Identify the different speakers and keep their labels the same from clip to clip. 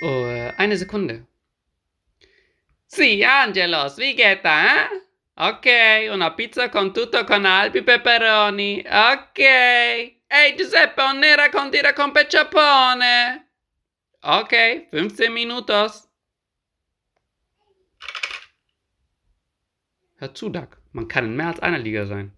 Speaker 1: Oh, eine Sekunde. Sì, Angelos, wie geht da? Eh? Ok, una pizza con tutto con Albi peperoni. Ok. Ehi Giuseppe, un nera con tira con pecciapone. Ok, 15 minutos. Hör zu, Doug. Man kann in mehr als einer Liga sein.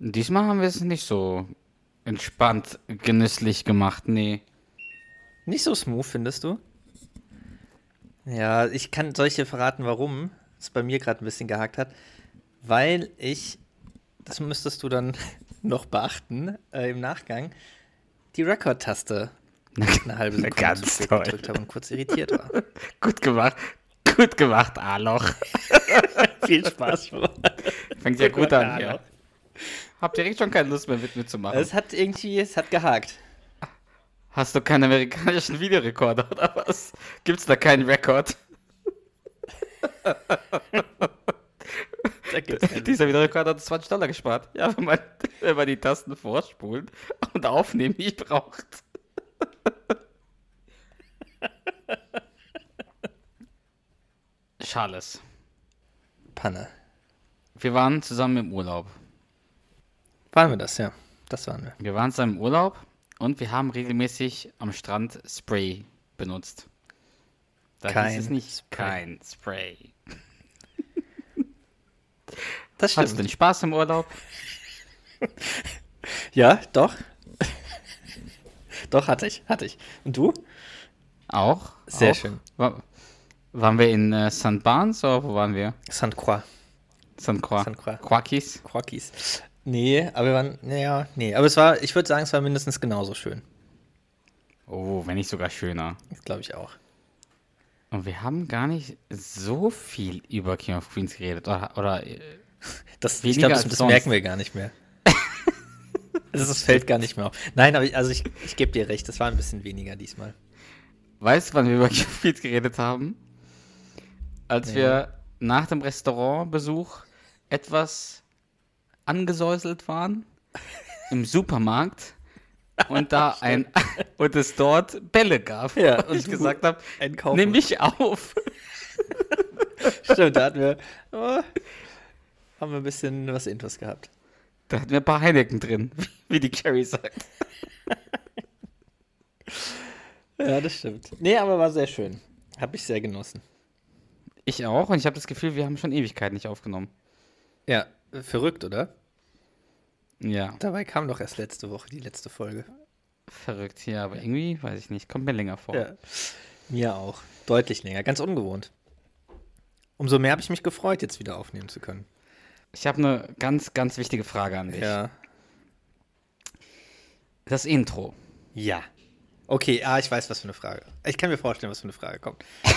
Speaker 2: Diesmal haben wir es nicht so entspannt, genüsslich gemacht, nee.
Speaker 3: Nicht so smooth, findest du? Ja, ich kann solche verraten, warum es bei mir gerade ein bisschen gehakt hat. Weil ich, das müsstest du dann noch beachten äh, im Nachgang, die Record-Taste eine halbe Sekunde
Speaker 2: Ganz toll.
Speaker 3: gedrückt habe und kurz irritiert war.
Speaker 2: Gut gemacht. Gut gemacht, Aloch.
Speaker 3: Viel Spaß.
Speaker 2: Fängt ja gut an, ja. Habt ihr direkt schon keine Lust mehr mit mir zu machen?
Speaker 3: Es hat irgendwie, es hat gehakt.
Speaker 2: Hast du keinen amerikanischen Videorekorder oder was? Gibt's da keinen Rekord? Dieser Videorekorder hat 20 Dollar gespart. Ja, wenn man, wenn man die Tasten vorspulen und aufnehmen nicht braucht. Charles,
Speaker 3: Panne.
Speaker 2: wir waren zusammen im Urlaub.
Speaker 3: Waren wir das, ja. Das waren wir.
Speaker 2: Wir waren zusammen im Urlaub und wir haben regelmäßig am Strand Spray benutzt. Da
Speaker 3: Kein
Speaker 2: es nicht
Speaker 3: Spray.
Speaker 2: kein Spray.
Speaker 3: Das
Speaker 2: Hattest du den Spaß im Urlaub?
Speaker 3: Ja, doch. doch, hatte ich, hatte ich. Und du?
Speaker 2: Auch.
Speaker 3: Sehr
Speaker 2: auch.
Speaker 3: schön.
Speaker 2: War, waren wir in äh, St. Barnes oder wo waren wir?
Speaker 3: Saint Croix.
Speaker 2: St. Croix.
Speaker 3: St. Croix.
Speaker 2: Quackies.
Speaker 3: Quackies. Nee, aber wir waren, naja, nee, aber es war, ich würde sagen, es war mindestens genauso schön.
Speaker 2: Oh, wenn nicht sogar schöner.
Speaker 3: Das glaube ich auch.
Speaker 2: Und wir haben gar nicht so viel über King of Queens geredet. Oder, oder äh,
Speaker 3: Das, ich glaube, das, das merken wir gar nicht mehr. das, das fällt gar nicht mehr auf. Nein, aber ich, also ich, ich gebe dir recht, das war ein bisschen weniger diesmal.
Speaker 2: weißt du, wann wir über King of Queens geredet haben? Als
Speaker 3: Nee.
Speaker 2: wir nach dem Restaurantbesuch etwas angesäuselt waren im Supermarkt und da ein und es dort Bälle gab.
Speaker 3: Ja,
Speaker 2: und ich
Speaker 3: und
Speaker 2: gesagt habe, nimm mich auf.
Speaker 3: Stimmt, da hatten wir, oh, haben wir ein bisschen was Intus gehabt.
Speaker 2: Da hatten wir ein paar Heineken drin, wie die Carrie sagt.
Speaker 3: Ja, das stimmt. Nee, aber war sehr schön. Habe ich sehr genossen.
Speaker 2: Ich auch und ich habe das Gefühl, wir haben schon Ewigkeit nicht aufgenommen.
Speaker 3: Ja, verrückt, oder?
Speaker 2: Ja,
Speaker 3: Dabei kam doch erst letzte Woche die letzte Folge.
Speaker 2: verrückt hier, aber irgendwie, weiß ich nicht, kommt mir länger vor.
Speaker 3: Ja, mir auch. Deutlich länger, ganz ungewohnt. Umso mehr habe ich mich gefreut, jetzt wieder aufnehmen zu können.
Speaker 2: Ich habe eine ganz, ganz wichtige Frage an dich.
Speaker 3: Ja.
Speaker 2: Das Intro.
Speaker 3: Ja. Okay, ah, ich weiß, was für eine Frage. Ich kann mir vorstellen, was für eine Frage kommt.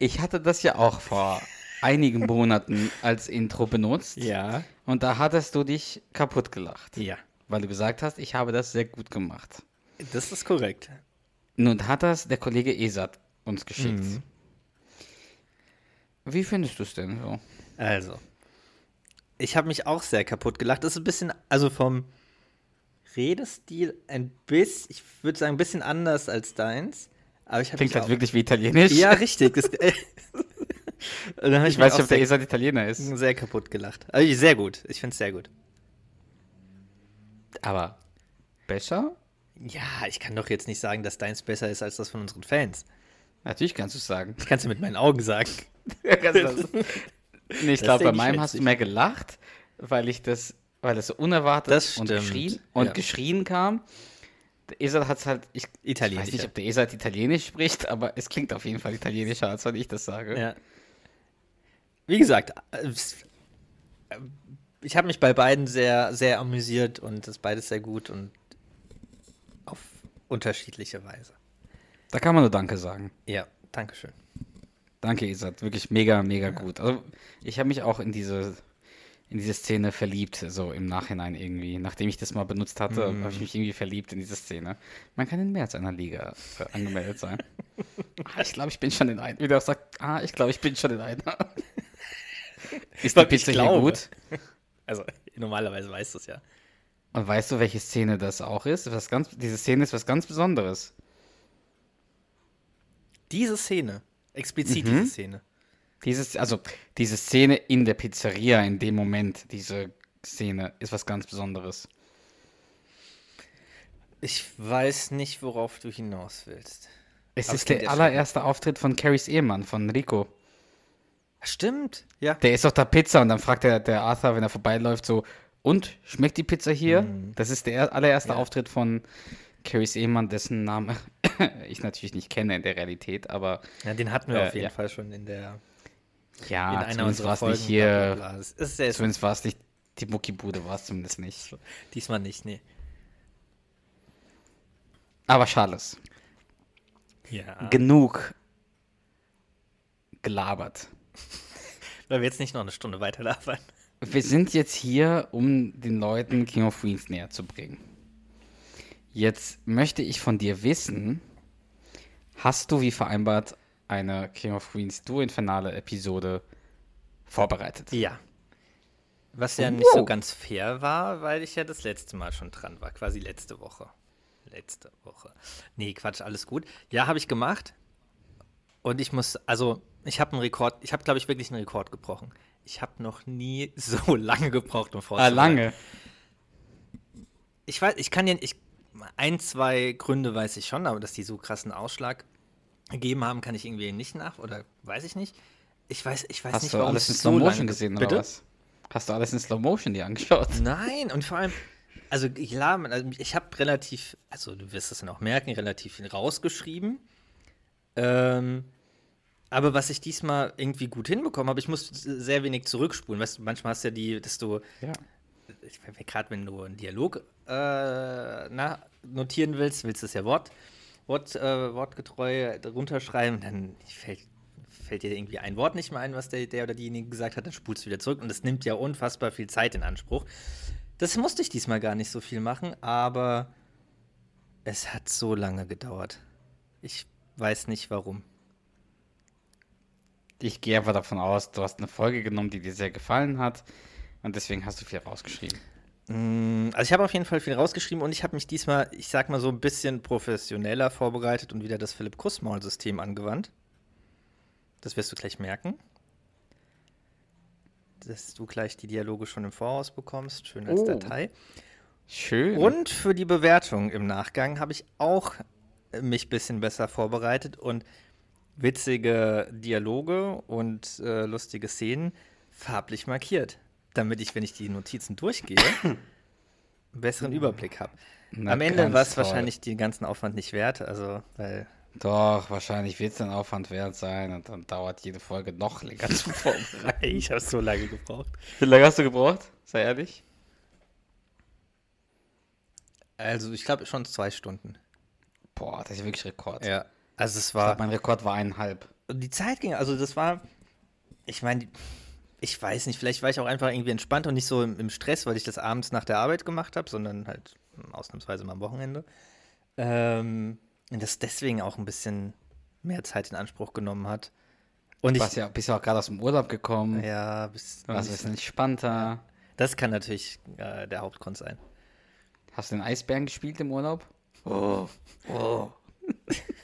Speaker 2: Ich hatte das ja auch vor einigen Monaten als Intro benutzt.
Speaker 3: Ja.
Speaker 2: Und da hattest du dich kaputt gelacht.
Speaker 3: Ja.
Speaker 2: Weil du gesagt hast, ich habe das sehr gut gemacht.
Speaker 3: Das ist korrekt.
Speaker 2: Nun hat das der Kollege Esat uns geschickt.
Speaker 3: Mhm.
Speaker 2: Wie findest du es denn so?
Speaker 3: Also, ich habe mich auch sehr kaputt gelacht. Das ist ein bisschen, also vom Redestil ein bisschen, ich würde sagen, ein bisschen anders als deins. Aber ich
Speaker 2: Klingt halt wirklich wie Italienisch.
Speaker 3: Ja, richtig. Das,
Speaker 2: ich weiß nicht, ob der Esat Italiener ist.
Speaker 3: sehr kaputt gelacht. Also sehr gut. Ich finde es sehr gut.
Speaker 2: Aber besser?
Speaker 3: Ja, ich kann doch jetzt nicht sagen, dass deins besser ist als das von unseren Fans.
Speaker 2: Natürlich kannst du es sagen.
Speaker 3: Ich kann es mit meinen Augen sagen.
Speaker 2: nee, ich
Speaker 3: Das
Speaker 2: glaube, bei meinem hast du mehr gelacht, weil ich das, weil es so unerwartet
Speaker 3: Das
Speaker 2: und geschrien und
Speaker 3: ja.
Speaker 2: geschrien kam. Der Esat hat es halt, ich, ich weiß nicht, ob der Esat Italienisch spricht, aber es klingt auf jeden Fall italienischer, als wenn ich das sage.
Speaker 3: Ja. Wie gesagt, äh, ich habe mich bei beiden sehr, sehr amüsiert und das beides sehr gut und auf unterschiedliche Weise.
Speaker 2: Da kann man nur Danke sagen.
Speaker 3: Ja, Dankeschön.
Speaker 2: Danke, Isat. Wirklich mega, mega gut. Also, ich habe mich auch in diese, in diese Szene verliebt, so im Nachhinein irgendwie. Nachdem ich das mal benutzt hatte,
Speaker 3: Mhm.
Speaker 2: habe ich mich irgendwie verliebt in diese Szene. Man kann in mehr als einer Liga äh, angemeldet sein. ah, ich glaube, ich bin schon in einer. Wie der auch sagt, ah, ich glaube, ich bin schon in einer. Ist die Pizza hier gut?
Speaker 3: Also, normalerweise weißt du es ja.
Speaker 2: Und weißt du, welche Szene das auch ist? Was ganz, diese Szene ist was ganz Besonderes.
Speaker 3: Diese Szene, explizit
Speaker 2: Mhm.
Speaker 3: diese Szene.
Speaker 2: Dieses, also diese Szene in der Pizzeria in dem Moment, diese Szene ist was ganz Besonderes.
Speaker 3: Ich weiß nicht, worauf du hinaus willst.
Speaker 2: Es
Speaker 3: Aber
Speaker 2: ist der allererste Auftritt von Carries Ehemann, von Rico.
Speaker 3: Stimmt, ja.
Speaker 2: Der isst doch da Pizza und dann fragt der, der Arthur, wenn er vorbeiläuft, so, und, schmeckt die Pizza hier? Das ist der allererste
Speaker 3: Mhm. Ja.
Speaker 2: Auftritt von Carries Ehemann, dessen Name ich natürlich nicht kenne in der Realität, aber
Speaker 3: Ja, den hatten wir
Speaker 2: Äh,
Speaker 3: auf jeden
Speaker 2: ja.
Speaker 3: Fall schon in der
Speaker 2: ja,
Speaker 3: in einer
Speaker 2: zumindest war
Speaker 3: unserer
Speaker 2: es
Speaker 3: Folgen.
Speaker 2: nicht hier,
Speaker 3: bla, bla, ist
Speaker 2: zumindest war es nicht, die Muckibude war es zumindest nicht.
Speaker 3: diesmal nicht, nee.
Speaker 2: Aber Charles,
Speaker 3: Ja.
Speaker 2: genug gelabert.
Speaker 3: Weil wir jetzt nicht noch eine Stunde weiterlabern.
Speaker 2: Wir sind jetzt hier, um den Leuten King of Queens näher zu bringen. Jetzt möchte ich von dir wissen, hast du wie vereinbart eine King of Queens Duo Infernale Episode vorbereitet?
Speaker 3: Ja. Was ja nicht so ganz fair war, weil ich ja das letzte Mal schon dran war, quasi letzte Woche. Letzte Woche. Nee, Quatsch, alles gut. Ja, habe ich gemacht. Und ich muss, also, ich habe einen Rekord, ich habe, glaube ich, wirklich einen Rekord gebrochen. Ich habe noch nie so lange gebraucht, um
Speaker 2: Ah,
Speaker 3: vorzubereiten.
Speaker 2: lange.
Speaker 3: Ich weiß, ich kann ja, ich, ein, zwei Gründe weiß ich schon, aber dass die so krassen Ausschlag gegeben haben, kann ich irgendwie nicht nach, oder weiß ich nicht. Ich weiß, ich weiß
Speaker 2: Hast
Speaker 3: nicht,
Speaker 2: du
Speaker 3: warum
Speaker 2: alles in Slow
Speaker 3: so
Speaker 2: Motion gesehen
Speaker 3: Bitte?
Speaker 2: oder was? Hast du alles in Slow Motion dir angeschaut?
Speaker 3: Nein, und vor allem, also man- also ich habe relativ, also du wirst es dann auch merken, relativ viel rausgeschrieben. Ähm, aber was ich diesmal irgendwie gut hinbekommen habe, ich musste sehr wenig zurückspulen. Weißt du, manchmal hast du ja die, dass du,
Speaker 2: Ja.
Speaker 3: gerade wenn du einen Dialog äh, na, notieren willst, willst du es ja Wort, Wort, äh, wortgetreu runterschreiben, dann fällt, fällt dir irgendwie ein Wort nicht mehr ein, was der, der oder diejenige gesagt hat, dann spulst du wieder zurück und das nimmt ja unfassbar viel Zeit in Anspruch. Das musste ich diesmal gar nicht so viel machen, aber es hat so lange gedauert. Ich weiß nicht warum.
Speaker 2: Ich gehe einfach davon aus, du hast eine Folge genommen, die dir sehr gefallen hat und deswegen hast du viel rausgeschrieben.
Speaker 3: Mm, Also ich habe auf jeden Fall viel rausgeschrieben und ich habe mich diesmal, ich sag mal so ein bisschen professioneller vorbereitet und wieder das Philipp Kussmaul-System angewandt. Das wirst du gleich merken. Dass du gleich die Dialoge schon im Voraus bekommst, schön als
Speaker 2: Oh.
Speaker 3: Datei.
Speaker 2: Schön.
Speaker 3: Und für die Bewertung im Nachgang habe ich auch mich ein bisschen besser vorbereitet und witzige Dialoge und äh, lustige Szenen farblich markiert, damit ich, wenn ich die Notizen durchgehe, einen besseren Überblick habe. Am Ende war es wahrscheinlich den ganzen Aufwand nicht wert, also weil
Speaker 2: Doch, wahrscheinlich wird es ein Aufwand wert sein und dann dauert jede Folge noch länger zu vorbereiten.
Speaker 3: ich habe so lange gebraucht.
Speaker 2: Wie lange hast du gebraucht? Sei ehrlich.
Speaker 3: Also ich glaube schon zwei Stunden.
Speaker 2: Boah, das ist wirklich Rekord.
Speaker 3: Ja. Also es
Speaker 2: Ich
Speaker 3: war
Speaker 2: glaub, mein Rekord war eineinhalb.
Speaker 3: Und die Zeit ging, also das war, ich meine, ich weiß nicht, vielleicht war ich auch einfach irgendwie entspannt und nicht so im, im Stress, weil ich das abends nach der Arbeit gemacht habe, sondern halt ausnahmsweise mal am Wochenende. Ähm, und das deswegen auch ein bisschen mehr Zeit in Anspruch genommen hat. Und
Speaker 2: Du
Speaker 3: ich,
Speaker 2: ja, bist ja auch gerade aus dem Urlaub gekommen.
Speaker 3: ja, bis,
Speaker 2: Du warst ein bisschen entspannter.
Speaker 3: das kann natürlich äh, der Hauptgrund sein.
Speaker 2: Hast du den Eisbären gespielt im Urlaub? Oh. oh.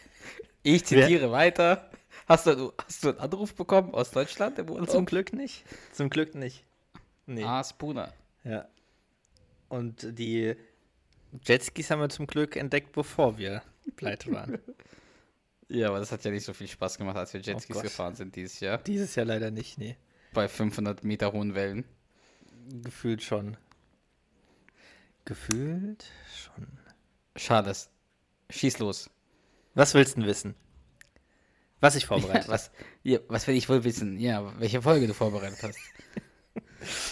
Speaker 2: ich zitiere weiter. Hast du, hast du einen Anruf bekommen aus Deutschland im Urlaub?
Speaker 3: Zum Glück nicht. Zum Glück nicht. Nee.
Speaker 2: Ah, Spooner.
Speaker 3: Ja. Und die Jetskis haben wir zum Glück entdeckt, bevor wir pleite waren.
Speaker 2: Ja, aber das hat ja nicht so viel Spaß gemacht, als wir Jetskis
Speaker 3: Gott.
Speaker 2: gefahren sind dieses Jahr.
Speaker 3: Dieses Jahr leider nicht, nee.
Speaker 2: Bei 500 Meter hohen Wellen.
Speaker 3: Gefühlt schon. Gefühlt schon.
Speaker 2: Schade. Schieß los.
Speaker 3: Was willst du denn wissen? Was ich
Speaker 2: Ja,
Speaker 3: vorbereitet habe?
Speaker 2: was, ja, was will ich wohl wissen? Ja, welche Folge du vorbereitet hast.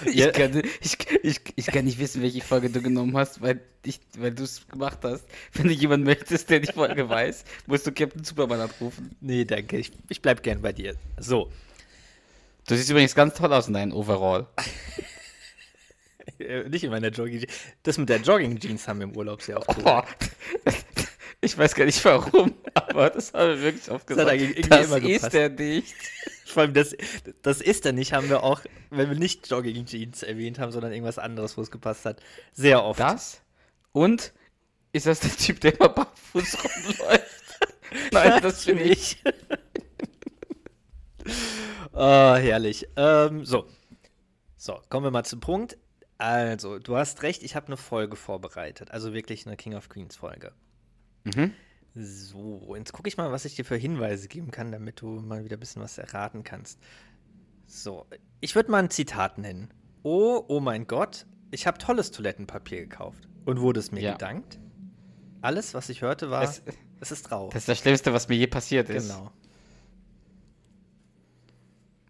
Speaker 2: Ich,
Speaker 3: Ja.
Speaker 2: kann, ich, ich, ich kann nicht wissen, welche Folge du genommen hast, weil, ich, weil du es gemacht hast. Wenn du jemanden möchtest, der die Folge weiß, musst du Captain Superman anrufen.
Speaker 3: Nee, danke. Ich, ich bleib gern bei dir. So.
Speaker 2: Du siehst übrigens ganz toll aus in deinem Overall.
Speaker 3: Äh, nicht in meiner Jogging Jeans. Das mit der Jogging Jeans haben wir im Urlaub sehr oft gesagt.
Speaker 2: Ich weiß gar nicht warum, aber das haben wir wirklich oft
Speaker 3: Das
Speaker 2: gesagt. Das
Speaker 3: gepasst.
Speaker 2: ist er nicht.
Speaker 3: Vor allem das, das ist er nicht, haben wir auch, wenn wir nicht Jogging Jeans erwähnt haben, sondern irgendwas anderes, wo es gepasst hat, sehr oft.
Speaker 2: Das? Und ist das der Typ, der immer barfuß rumläuft? Nein, das bin ich.
Speaker 3: Oh, herrlich. Ähm, so. So, kommen wir mal zum Punkt. Also, du hast recht, ich habe eine Folge vorbereitet. Also wirklich eine King of Queens Folge.
Speaker 2: Mhm.
Speaker 3: So, jetzt gucke ich mal, was ich dir für Hinweise geben kann, damit du mal wieder ein bisschen was erraten kannst. So, ich würde mal ein Zitat nennen. Oh, oh mein Gott, ich habe tolles Toilettenpapier gekauft. Und wurde es mir
Speaker 2: Ja.
Speaker 3: gedankt? Alles, was ich hörte, war,
Speaker 2: Es-
Speaker 3: es, ist traurig.
Speaker 2: Das ist das Schlimmste, was mir je passiert ist.
Speaker 3: genau.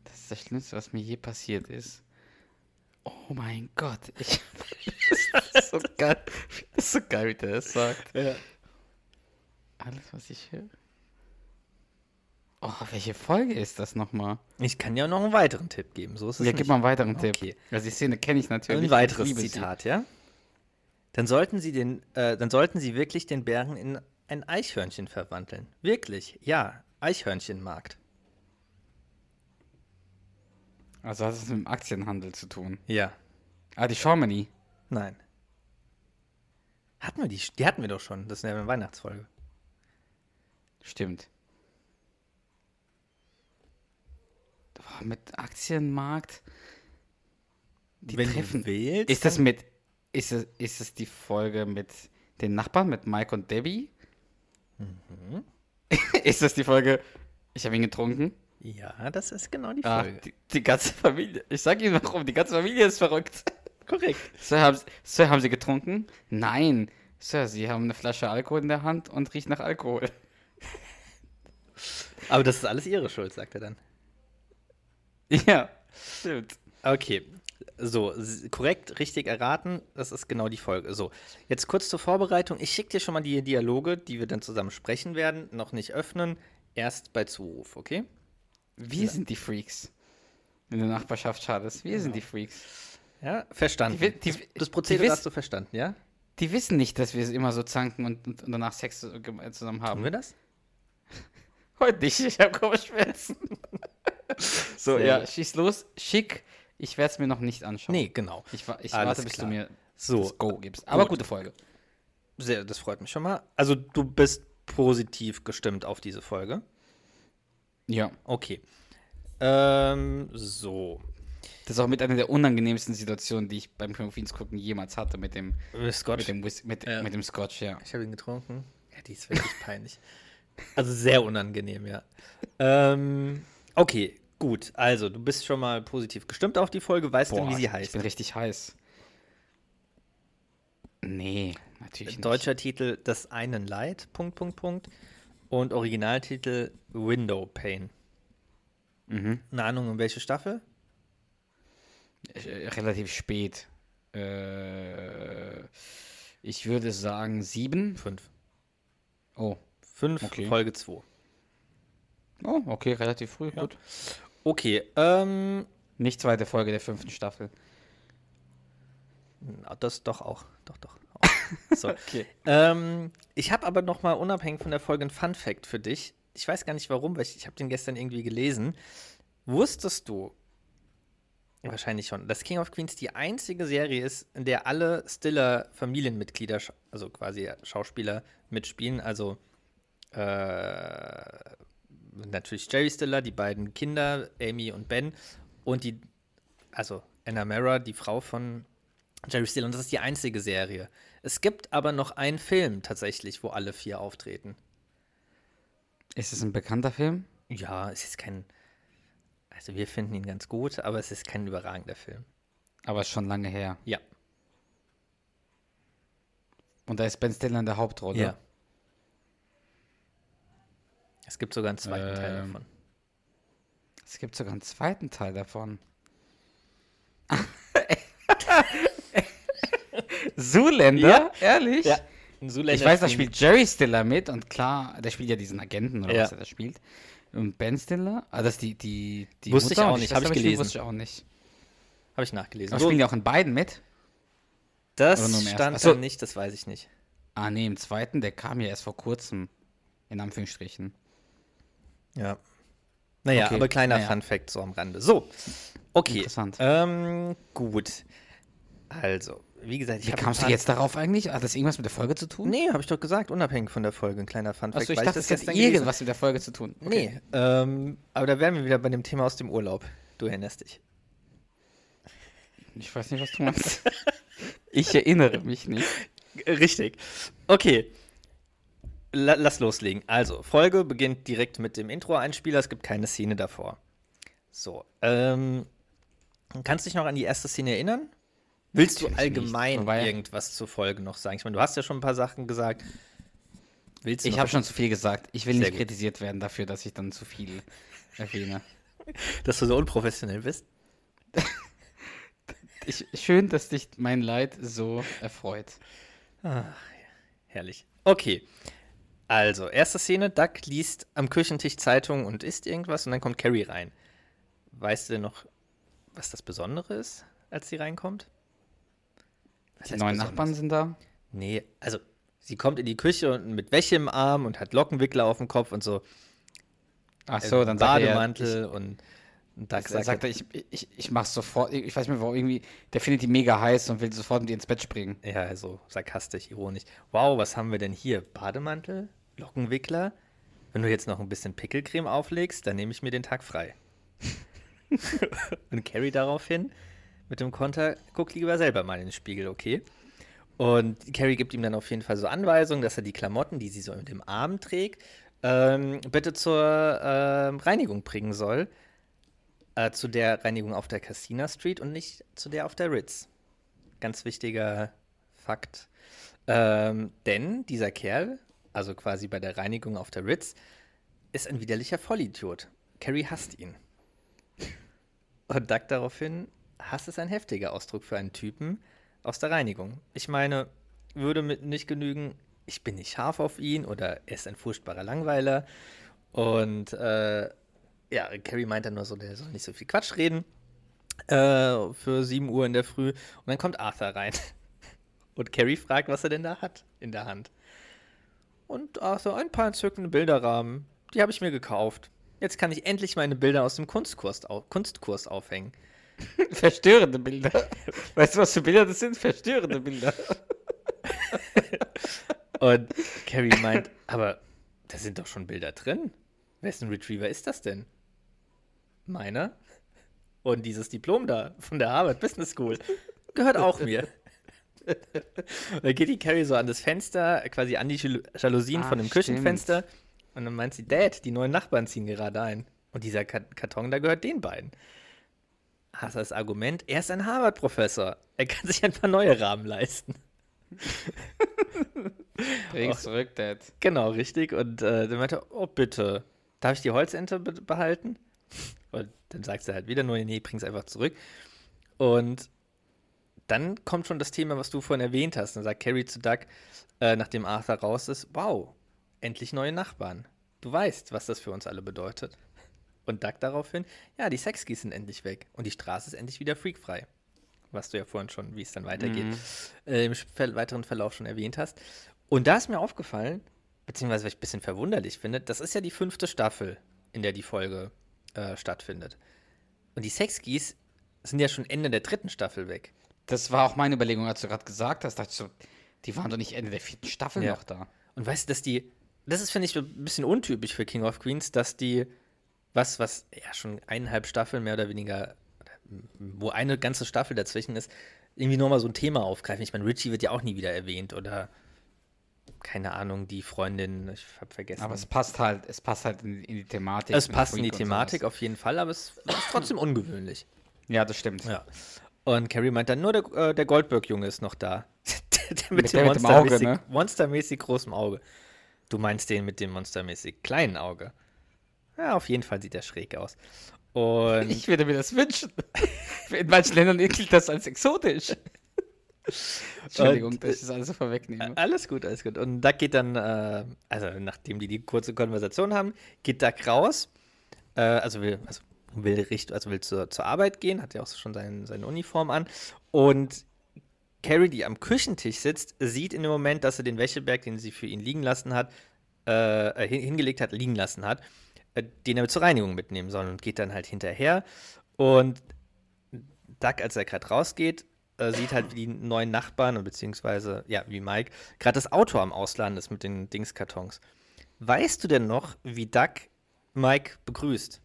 Speaker 2: Das ist das Schlimmste, was mir je passiert ist. Oh mein Gott. Ich, das ist so geil. Das ist so geil, wie der das sagt.
Speaker 3: Ja.
Speaker 2: Alles, was ich höre. Oh, welche Folge ist das nochmal?
Speaker 3: Ich kann ja noch einen weiteren Tipp geben. So ist es
Speaker 2: Ja,
Speaker 3: nicht.
Speaker 2: gib mal einen weiteren
Speaker 3: Okay.
Speaker 2: Tipp. Also die Szene kenne ich natürlich.
Speaker 3: Ein weiteres
Speaker 2: sie.
Speaker 3: Zitat, ja? Dann sollten Sie den, äh, dann sollten Sie wirklich den Bären in ein Eichhörnchen verwandeln. Wirklich, ja, Eichhörnchenmarkt.
Speaker 2: Also hat es mit dem Aktienhandel zu tun.
Speaker 3: Ja,
Speaker 2: Ah, die Chamonix.
Speaker 3: nein. Hatten wir die? Die hatten wir doch schon. Das ist ja eine Weihnachtsfolge.
Speaker 2: Stimmt. Boah, mit Aktienmarkt. Die
Speaker 3: Wenn
Speaker 2: treffen.
Speaker 3: willst.
Speaker 2: Ist das mit. Ist es, ist es die Folge mit den Nachbarn, mit Mike und Debbie?
Speaker 3: Mhm.
Speaker 2: ist das die Folge, ich habe ihn getrunken?
Speaker 3: Ja, das ist genau die
Speaker 2: Ah,
Speaker 3: Folge.
Speaker 2: die, die ganze Familie. Ich sag Ihnen warum, die ganze Familie ist verrückt.
Speaker 3: Korrekt.
Speaker 2: Sir haben, Sir, haben Sie getrunken? Nein. Sir, Sie haben eine Flasche Alkohol in der Hand und riecht nach Alkohol.
Speaker 3: Aber das ist alles Ihre Schuld, sagt er dann.
Speaker 2: Ja, stimmt.
Speaker 3: Okay. So, korrekt, richtig erraten. Das ist genau die Folge. So, jetzt kurz zur Vorbereitung. Ich schicke dir schon mal die Dialoge, die wir dann zusammen sprechen werden. Noch nicht öffnen. Erst bei Zuruf, okay?
Speaker 2: Wir sind die Freaks. In der Nachbarschaft schadest. Wir sind die
Speaker 3: Genau.
Speaker 2: Freaks.
Speaker 3: Ja, verstanden.
Speaker 2: Die die-
Speaker 3: das, das Prozedere hast du verstanden, ja?
Speaker 2: Die wissen nicht, dass wir immer so zanken und, und, danach Sex zusammen haben.
Speaker 3: Haben wir das?
Speaker 2: Heute nicht, ich habe Kopfschmerzen. so,
Speaker 3: Sehr
Speaker 2: ja,
Speaker 3: gut.
Speaker 2: schieß los. Schick. Ich werde es mir noch nicht anschauen.
Speaker 3: Nee, genau.
Speaker 2: Ich, ich warte, bis
Speaker 3: klar.
Speaker 2: du mir
Speaker 3: So,
Speaker 2: das Go gibst. Aber
Speaker 3: gut.
Speaker 2: gute Folge.
Speaker 3: Sehr, das freut mich schon mal. Also, du bist positiv gestimmt auf diese Folge.
Speaker 2: Ja.
Speaker 3: Okay. Ähm, so.
Speaker 2: Das ist auch mit einer der unangenehmsten Situationen, die ich beim Queens gucken jemals hatte mit dem,
Speaker 3: Scotch.
Speaker 2: mit dem, Whis mit,
Speaker 3: Ja.
Speaker 2: mit dem Scotch, ja.
Speaker 3: Ich habe ihn getrunken. Ja, die ist wirklich peinlich. Also sehr unangenehm, ja. Ähm, okay, gut. Also, du bist schon mal positiv gestimmt auf die Folge. Weißt denn, wie sie
Speaker 2: ich
Speaker 3: heißt?
Speaker 2: bin richtig heiß. Nee, natürlich nicht.
Speaker 3: Deutscher Titel Das einen Leid, Punkt, Punkt, Punkt. Und Originaltitel Window Pane.
Speaker 2: Mhm.
Speaker 3: Eine Ahnung, um welche Staffel?
Speaker 2: Äh, Relativ spät. Äh, ich würde sagen sieben.
Speaker 3: Fünf.
Speaker 2: Oh.
Speaker 3: Fünf,
Speaker 2: Okay.
Speaker 3: Folge 2.
Speaker 2: Oh, okay, relativ früh, gut.
Speaker 3: Okay, ähm,
Speaker 2: Nicht zweite Folge der fünften Staffel.
Speaker 3: na, das doch auch. Doch, doch. Auch. So.
Speaker 2: Okay.
Speaker 3: Ähm, ich habe aber noch mal unabhängig von der Folge ein Fun Fact für dich. Ich weiß gar nicht warum, weil ich, ich habe den gestern irgendwie gelesen. Wusstest du, wahrscheinlich schon, dass King of Queens die einzige Serie ist, in der alle Stiller Familienmitglieder, also quasi Schauspieler mitspielen, also äh, natürlich Jerry Stiller, die beiden Kinder, Amy und Ben und die, also Anna Mara, die Frau von Jerry Stiller und das ist die einzige Serie. Es gibt aber noch einen Film tatsächlich, wo alle vier auftreten.
Speaker 2: Ist es ein bekannter Film?
Speaker 3: Ja, es ist kein, also wir finden ihn ganz gut, aber es ist kein überragender Film.
Speaker 2: Aber ist schon lange her.
Speaker 3: Ja.
Speaker 2: Und da ist Ben Stiller in der Hauptrolle.
Speaker 3: Ja. Es gibt sogar einen zweiten Teil
Speaker 2: Ähm,
Speaker 3: davon.
Speaker 2: Es gibt sogar einen zweiten Teil davon. Zuländer? Ehrlich?
Speaker 3: Ja. Ein Zoolander
Speaker 2: Ich weiß, da spielt Jerry Stiller mit und klar, der spielt ja diesen Agenten oder
Speaker 3: Ja.
Speaker 2: was er da spielt. Und Ben Stiller, ah, das ist die, die, die
Speaker 3: Wusste ich
Speaker 2: Mutter
Speaker 3: auch
Speaker 2: und
Speaker 3: nicht,
Speaker 2: das
Speaker 3: hab ich
Speaker 2: habe
Speaker 3: gelesen.
Speaker 2: Wusste ich auch nicht.
Speaker 3: Habe ich nachgelesen.
Speaker 2: Aber
Speaker 3: So,
Speaker 2: spielen die auch in beiden mit?
Speaker 3: das stand
Speaker 2: so.
Speaker 3: da nicht, das weiß ich nicht.
Speaker 2: Ah, nee, im zweiten, der kam ja erst vor kurzem. In Anführungsstrichen.
Speaker 3: Ja. Naja,
Speaker 2: Okay,
Speaker 3: aber kleiner
Speaker 2: naja.
Speaker 3: Fun Fact so am Rande. So, okay.
Speaker 2: Interessant.
Speaker 3: Ähm, gut. Also, wie gesagt, ich
Speaker 2: Wie kamst du jetzt darauf eigentlich? Hat das irgendwas mit der Folge zu tun?
Speaker 3: Nee, habe ich doch gesagt, unabhängig von der Folge, ein kleiner Fun Fact.
Speaker 2: Achso, ich dachte, das
Speaker 3: gelesen
Speaker 2: irgendwas mit der Folge zu tun.
Speaker 3: hab. Nee, ähm, aber da wären wir wieder bei dem Thema aus dem Urlaub. Du erinnerst dich.
Speaker 2: Ich weiß nicht, was du meinst. ich erinnere mich nicht.
Speaker 3: Richtig. Okay. La lass loslegen. Also, Folge beginnt direkt mit dem Intro-Einspieler. Es gibt keine Szene davor. So. Ähm, kannst du dich noch an die erste Szene erinnern? Willst du
Speaker 2: Natürlich nicht,
Speaker 3: allgemein
Speaker 2: wobei-
Speaker 3: irgendwas zur Folge noch sagen? Ich meine, du hast ja schon ein paar Sachen gesagt. Willst du
Speaker 2: Ich habe schon zu viel gesagt. Ich will
Speaker 3: Sehr
Speaker 2: nicht
Speaker 3: gut.
Speaker 2: kritisiert werden dafür, dass ich dann zu viel erwähne.
Speaker 3: dass du so unprofessionell bist?
Speaker 2: Ich, schön, dass dich mein Leid so erfreut.
Speaker 3: Herrlich. Okay. Also, erste Szene: Duck liest am Küchentisch Zeitung und isst irgendwas und dann kommt Carrie rein. Weißt du denn noch, was das Besondere ist, als sie reinkommt? Was
Speaker 2: Die neuen
Speaker 3: besonders?
Speaker 2: Nachbarn sind da.
Speaker 3: Nee, also, sie kommt in die Küche und mit Wäsche im Arm und hat Lockenwickler auf dem Kopf und so.
Speaker 2: Ach
Speaker 3: äh,
Speaker 2: so, dann sagt er,
Speaker 3: Bademantel und, und Duck
Speaker 2: ich,
Speaker 3: sagt,
Speaker 2: sagt er, ich, ich, ich mach's sofort. Ich weiß nicht mehr, warum irgendwie, der findet die mega heiß und will sofort mit ihr ins Bett springen.
Speaker 3: Ja, also sarkastisch, ironisch. Wow, was haben wir denn hier? Bademantel? Lockenwickler? Wenn du jetzt noch ein bisschen Pickelcreme auflegst, dann nehme ich mir den Tag frei. Und Carrie daraufhin mit dem Konter, guck lieber selber mal in den Spiegel, okay? Und Carrie gibt ihm dann auf jeden Fall so Anweisungen, dass er die Klamotten, die sie so mit dem Arm trägt, ähm, bitte zur ähm, Reinigung bringen soll. Äh, zu der Reinigung auf der Casina Street und nicht zu der auf der Ritz. Ganz wichtiger Fakt. Ähm, denn dieser Kerl, also quasi bei der Reinigung auf der Ritz, ist ein widerlicher Vollidiot. Carrie hasst ihn. Und Duck daraufhin, Hass ist ein heftiger Ausdruck für einen Typen aus der Reinigung. Ich meine, würde mit nicht genügen, ich bin nicht scharf auf ihn oder er ist ein furchtbarer Langweiler. Und äh, ja, Carrie meint dann nur so, der soll nicht so viel Quatsch reden äh, für 7 Uhr in der Früh. Und dann kommt Arthur rein. Und Carrie fragt, was er denn da hat in der Hand. Und Arthur, ein paar entzückende Bilderrahmen. Die habe ich mir gekauft. Jetzt kann ich endlich meine Bilder aus dem Kunstkurs, au Kunstkurs aufhängen.
Speaker 2: Verstörende Bilder. Weißt du, was für Bilder das sind? Verstörende Bilder.
Speaker 3: Und Carrie meint, aber da sind doch schon Bilder drin. Wessen Retriever ist das denn? Meiner? Und dieses Diplom da von der Harvard Business School gehört auch mir. Und dann geht die Carrie so an das Fenster, quasi an die Jal- Jalousien
Speaker 2: Ah,
Speaker 3: von dem
Speaker 2: stimmt.
Speaker 3: Küchenfenster. Und dann meint sie, Dad, die neuen Nachbarn ziehen gerade ein. Und dieser Ka- Karton da gehört den beiden. Hast du das Argument? Er ist ein Harvard-Professor. Er kann sich ein paar neue Rahmen leisten.
Speaker 2: Bring's zurück, Dad.
Speaker 3: Genau, richtig. Und äh, dann meinte er, oh bitte, darf ich die Holzente be behalten? Und dann sagt sie halt wieder nur, nee, bring's einfach zurück. Und dann kommt schon das Thema, was du vorhin erwähnt hast. Dann sagt Carrie zu Doug, äh, nachdem Arthur raus ist, wow, endlich neue Nachbarn. Du weißt, was das für uns alle bedeutet. Und Doug daraufhin, ja, die Sexskis sind endlich weg und die Straße ist endlich wieder freakfrei. Was du ja vorhin schon, wie es dann weitergeht, äh, im weiteren Verlauf schon erwähnt hast. Und da ist mir aufgefallen, beziehungsweise was ich ein bisschen verwunderlich finde, das ist ja die fünfte Staffel, in der die Folge äh, stattfindet. Und die Sexskis sind ja schon Ende der dritten Staffel weg.
Speaker 2: Das war auch meine Überlegung, als du gerade gesagt hast. Dachte ich so, die waren doch nicht Ende der vierten Staffel
Speaker 3: Ja.
Speaker 2: noch da.
Speaker 3: Und weißt du, dass die, das ist, finde ich, ein bisschen untypisch für King of Queens, dass die, was, was ja schon eineinhalb Staffeln mehr oder weniger, wo eine ganze Staffel dazwischen ist, irgendwie nochmal so ein Thema aufgreifen. Ich meine, Richie wird ja auch nie wieder erwähnt oder keine Ahnung, die Freundin, ich habe vergessen.
Speaker 2: Aber es passt halt, es passt halt in, in die Thematik.
Speaker 3: es passt in die Thematik
Speaker 2: sowas.
Speaker 3: auf jeden Fall, aber es ist trotzdem ungewöhnlich.
Speaker 2: Ja, das stimmt.
Speaker 3: Ja. Und Carrie meint dann, nur der, äh, der Goldberg-Junge ist noch da. mit
Speaker 2: Mit
Speaker 3: dem
Speaker 2: der mit dem Auge,
Speaker 3: monstermäßig,
Speaker 2: ne?
Speaker 3: monstermäßig großen Auge. Du meinst den mit dem monstermäßig kleinen Auge. Ja, auf jeden Fall sieht er schräg aus. Und
Speaker 2: Ich würde mir das wünschen. In manchen Ländern gilt das als exotisch. Entschuldigung,
Speaker 3: Und,
Speaker 2: dass ich das alles so vorwegnehme.
Speaker 3: Alles gut, alles gut. Und Duck geht dann, äh, also nachdem die die kurze Konversation haben, geht Duck raus. Äh, also will, also will, richt, also will zur, zur Arbeit gehen, hat ja auch schon sein, seine Uniform an. Und Carrie, die am Küchentisch sitzt, sieht in dem Moment, dass er den Wäscheberg, den sie für ihn liegen lassen hat, äh, hin- hingelegt hat, liegen lassen hat, äh, den er zur Reinigung mitnehmen soll und geht dann halt hinterher. Und Duck, als er gerade rausgeht, äh, sieht halt, wie die neuen Nachbarn, beziehungsweise, ja, wie Mike, gerade das Auto am Ausladen ist mit den Dingskartons. Weißt du denn noch, wie Duck Mike begrüßt?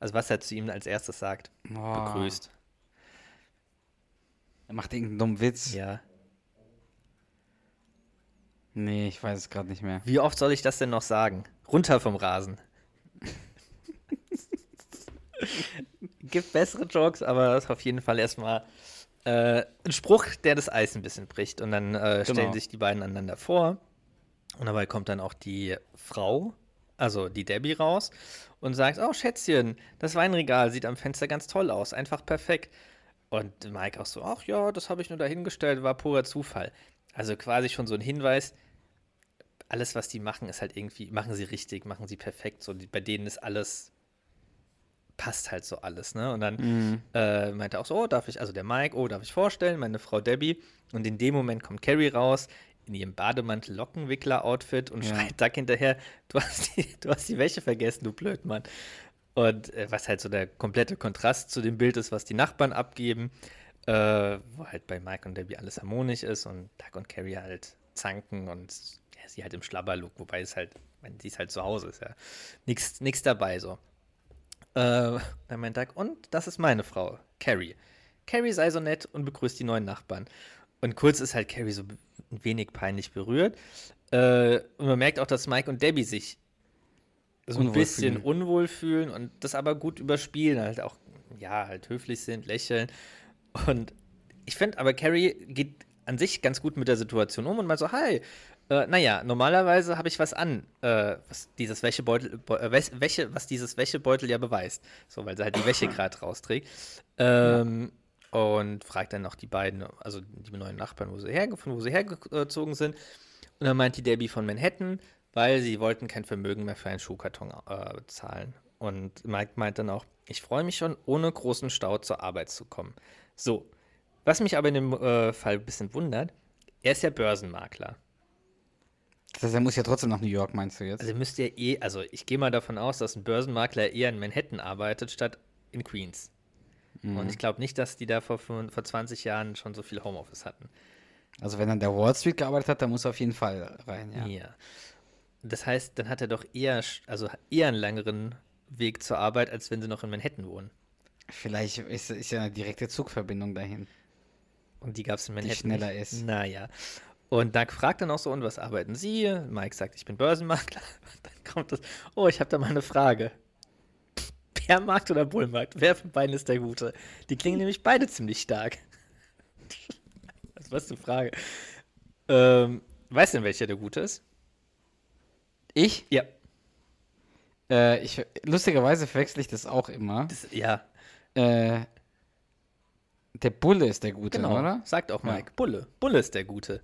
Speaker 3: Also, was er zu ihm als erstes sagt.
Speaker 2: Oh,
Speaker 3: Begrüßt.
Speaker 2: Er macht irgendeinen dummen Witz.
Speaker 3: Ja.
Speaker 2: Nee, ich weiß es gerade nicht mehr.
Speaker 3: Wie oft soll ich das denn noch sagen? Runter vom Rasen. Gibt bessere Jokes, aber das ist auf jeden Fall erstmal äh, ein Spruch, der das Eis ein bisschen bricht. Und dann äh, stellen
Speaker 2: Genau.
Speaker 3: sich die beiden einander vor. Und dabei kommt dann auch die Frau, also die Debbie, raus und sagt: Oh, Schätzchen, das Weinregal sieht am Fenster ganz toll aus, einfach perfekt. Und Mike auch so: Ach ja, das habe ich nur dahingestellt, war purer Zufall. Also quasi schon so ein Hinweis, alles, was die machen, ist halt irgendwie, machen sie richtig, machen sie perfekt. So, bei denen ist alles, passt halt so alles, ne? Und dann
Speaker 2: Mhm.
Speaker 3: äh, meinte er auch so, oh, darf ich, also der Mike, oh, darf ich vorstellen, meine Frau Debbie. Und in dem Moment kommt Carrie raus in ihrem Bademantel Lockenwickler-Outfit und
Speaker 2: Ja.
Speaker 3: schreit Duck hinterher, du hast, die, du hast die Wäsche vergessen, du Blödmann. Und äh, was halt so der komplette Kontrast zu dem Bild ist, was die Nachbarn abgeben, äh, wo halt bei Mike und Debbie alles harmonisch ist und Duck und Carrie halt zanken und ja, sie halt im Schlabberlook, wobei es halt, meine, sie ist halt zu Hause, ist ja nichts dabei so. Äh, dann meint Doug, und das ist meine Frau, Carrie. Carrie sei so nett und begrüßt die neuen Nachbarn. Und kurz ist halt Carrie so ein wenig peinlich berührt. Äh, und man merkt auch, dass Mike und Debbie sich so ein bisschen
Speaker 2: fühlen.
Speaker 3: unwohl fühlen und das aber gut überspielen, halt auch, ja, halt höflich sind, lächeln. Und ich finde aber, Carrie geht an sich ganz gut mit der Situation um und mal so, hi, äh, naja, normalerweise habe ich was an, äh, was dieses Wäschebeutel, Beu- äh, Wäs- Wäsche, was dieses Wäschebeutel ja beweist. So, weil sie halt die Wäsche gerade rausträgt. Ähm, Und fragt dann noch die beiden, also die neuen Nachbarn, wo sie herge von wo sie hergezogen sind. Und dann meint die Debbie von Manhattan, weil sie wollten kein Vermögen mehr für einen Schuhkarton äh, zahlen. Und Mike meint dann auch, ich freue mich schon, ohne großen Stau zur Arbeit zu kommen. So, was mich aber in dem äh, Fall ein bisschen wundert, er ist ja Börsenmakler.
Speaker 2: Das heißt, er muss ja trotzdem nach New York, meinst du jetzt?
Speaker 3: Also müsste er eh, also ich gehe mal davon aus, dass ein Börsenmakler eher in Manhattan arbeitet, statt in Queens. Und ich glaube nicht, dass die da vor, vor 20 Jahren schon so viel Homeoffice hatten.
Speaker 2: Also wenn er an der Wall Street gearbeitet hat, dann muss er auf jeden Fall rein, ja.
Speaker 3: Ja. Das heißt, dann hat er doch eher, also eher einen längeren Weg zur Arbeit, als wenn sie noch in Manhattan wohnen.
Speaker 2: Vielleicht ist, ist ja eine direkte Zugverbindung dahin.
Speaker 3: Und die gab es in Manhattan.
Speaker 2: schneller
Speaker 3: nicht.
Speaker 2: ist.
Speaker 3: Naja. Und Doug fragt dann auch so, und was arbeiten Sie? Mike sagt, ich bin Börsenmakler. Und dann kommt das, oh, ich habe da mal eine Frage. Bärmarkt oder Bullmarkt? Wer von beiden ist der Gute? Die klingen nämlich beide ziemlich stark. Was ist eine Frage? Ähm, weißt du denn, welcher der Gute ist?
Speaker 2: Ich?
Speaker 3: Ja.
Speaker 2: Äh, ich lustigerweise verwechsel ich das auch immer.
Speaker 3: Das, ja,
Speaker 2: Äh, der Bulle ist der Gute,
Speaker 3: genau.
Speaker 2: oder?
Speaker 3: Sagt auch
Speaker 2: Ja.
Speaker 3: Mike. Bulle. Bulle ist der Gute.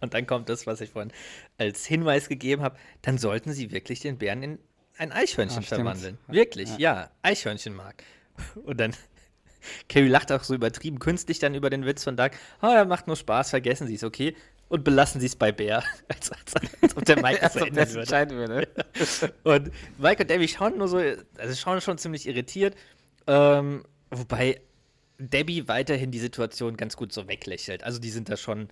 Speaker 3: Und dann kommt das, was ich vorhin als Hinweis gegeben habe. Dann sollten Sie wirklich den Bären in ein Eichhörnchen
Speaker 2: stimmt.
Speaker 3: verwandeln. Wirklich, ja. Eichhörnchenmark. Und dann, Carrie lacht auch so übertrieben künstlich dann über den Witz von Doug. Oh, er macht nur Spaß, vergessen Sie es, okay? Und belassen Sie es bei Bär. Als, als, als ob der Mike das
Speaker 2: das
Speaker 3: würde.
Speaker 2: entscheiden würde.
Speaker 3: Und Mike und Debbie schauen nur so, also schauen schon ziemlich irritiert. Ähm, wobei Debbie weiterhin die Situation ganz gut so weglächelt. Also die sind da schon,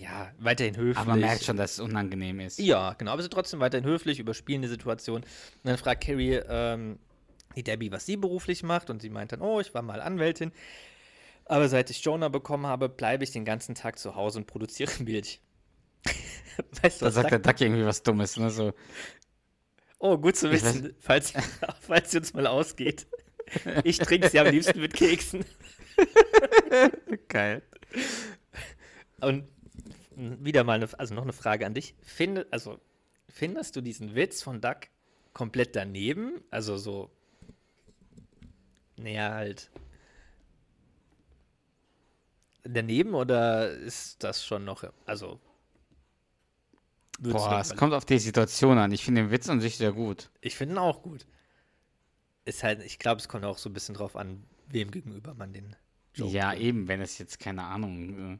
Speaker 3: ja, weiterhin höflich.
Speaker 2: Aber man merkt schon, dass es unangenehm ist.
Speaker 3: Ja, genau, aber sie trotzdem weiterhin höflich, überspielen die Situation. Und dann fragt Carrie ähm, die Debbie, was sie beruflich macht. Und sie meint dann, oh, ich war mal Anwältin. Aber seit ich Jonah bekommen habe, bleibe ich den ganzen Tag zu Hause und produziere Milch. weißt du,
Speaker 2: Da sagt der
Speaker 3: sagt
Speaker 2: Duck irgendwie was Dummes, ne? So,
Speaker 3: Oh, gut zu wissen, falls, falls sie uns mal ausgeht. Ich trinke sie am liebsten mit Keksen.
Speaker 2: geil.
Speaker 3: Und wieder mal eine, also noch eine Frage an dich. Finde, also, findest du diesen Witz von Duck komplett daneben? Also so, Naja, halt. Daneben oder ist das schon noch. Also.
Speaker 2: Boah, es kommt auf die Situation an. Ich finde den Witz an sich sehr gut.
Speaker 3: Ich finde ihn auch gut. Ist halt, ich glaube, es kommt auch so ein bisschen drauf an, wem gegenüber man den Joke
Speaker 2: ja, eben, wenn es jetzt, keine Ahnung, äh,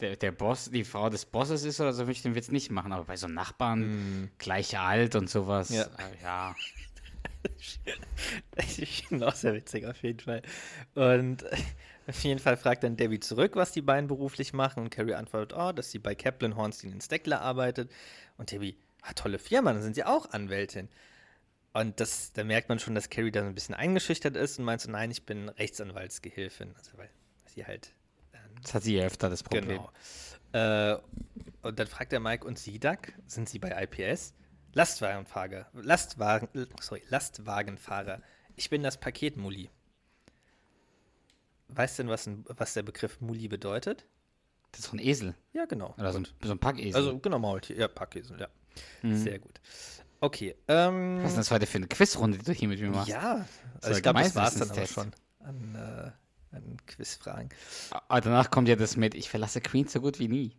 Speaker 2: der, der Boss, die Frau des Bosses ist oder so, würde ich den Witz nicht machen. Aber bei so Nachbarn, gleich alt und sowas,
Speaker 3: Ja.
Speaker 2: äh, ja.
Speaker 3: Finde ihn auch sehr witzig, auf jeden Fall. Und auf jeden Fall fragt dann Debbie zurück, was die beiden beruflich machen. Und Carrie antwortet, oh, dass sie bei Kaplan Hornstein in Steckler arbeitet. Und Debbie, ah, tolle Firma, dann sind sie auch Anwältin. Und das, da merkt man schon, dass Carrie da so ein bisschen eingeschüchtert ist und meint so, nein, ich bin Rechtsanwaltsgehilfin. Also, weil sie halt
Speaker 2: Das hat sie ja öfter das Problem.
Speaker 3: Genau. Äh, und dann fragt der Mike, und Sie, Doug, sind Sie bei IPS? Lastwagenfahrer, Lastwagen, sorry, Lastwagenfahrer. Ich bin das Paketmulli. Weißt du denn, was, was der Begriff Muli bedeutet?
Speaker 2: Das ist doch ein Esel.
Speaker 3: Ja, genau.
Speaker 2: Oder so ein, so ein Packesel.
Speaker 3: Also, genau, Maultier. Ja, Packesel, ja. Sehr gut. Okay. Ähm,
Speaker 2: was ist das heute für eine Quizrunde, die du hier mit mir machst?
Speaker 3: ja,
Speaker 2: So
Speaker 3: also ich glaube, das war es dann aber schon an, äh, an Quizfragen.
Speaker 2: Aber danach kommt ja das mit, ich verlasse Queens so gut wie nie.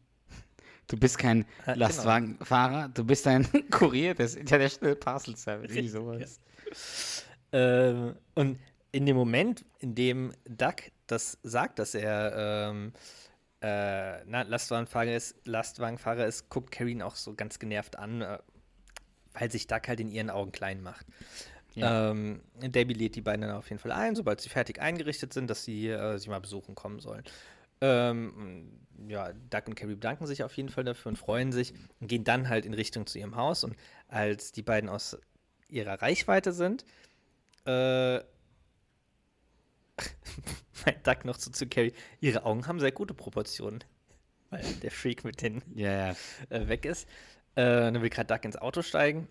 Speaker 2: Du bist kein
Speaker 3: genau.
Speaker 2: Lastwagenfahrer, du bist ein Kurier des International Parcel Service. Sowas.
Speaker 3: Ähm, und in dem Moment, in dem Duck das sagt, dass er ähm, äh, na, Lastwagenfahrer, ist, Lastwagenfahrer ist, guckt ihn auch so ganz genervt an, äh, weil sich Duck halt in ihren Augen klein macht.
Speaker 2: Ja.
Speaker 3: Ähm, Debbie lädt die beiden dann auf jeden Fall ein, sobald sie fertig eingerichtet sind, dass sie äh, sie mal besuchen kommen sollen. Ähm, ja, Duck und Carrie bedanken sich auf jeden Fall dafür und freuen sich und gehen dann halt in Richtung zu ihrem Haus. Und als die beiden aus ihrer Reichweite sind, äh, meint Duck noch so zu Carrie, ihre Augen haben sehr gute Proportionen, weil der Freak mit den
Speaker 2: Ja, ja.
Speaker 3: äh, weg ist. Äh, dann will gerade Duck ins Auto steigen.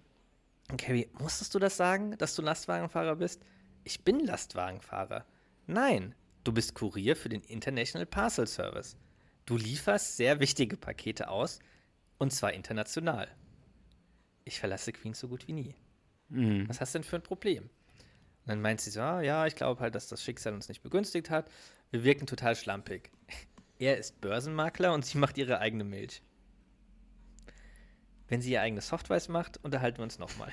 Speaker 3: Und Carrie, musstest du das sagen, dass du Lastwagenfahrer bist? Ich bin Lastwagenfahrer. Nein, du bist Kurier für den International Parcel Service. Du lieferst sehr wichtige Pakete aus, und zwar international. Ich verlasse Queens so gut wie nie.
Speaker 2: Mhm.
Speaker 3: Was hast du denn für ein Problem? Und dann meint sie so, ah, ja, ich glaube halt, dass das Schicksal uns nicht begünstigt hat. Wir wirken total schlampig. Er ist Börsenmakler und sie macht ihre eigene Milch. Wenn sie ihr eigenes Software macht, unterhalten wir uns nochmal.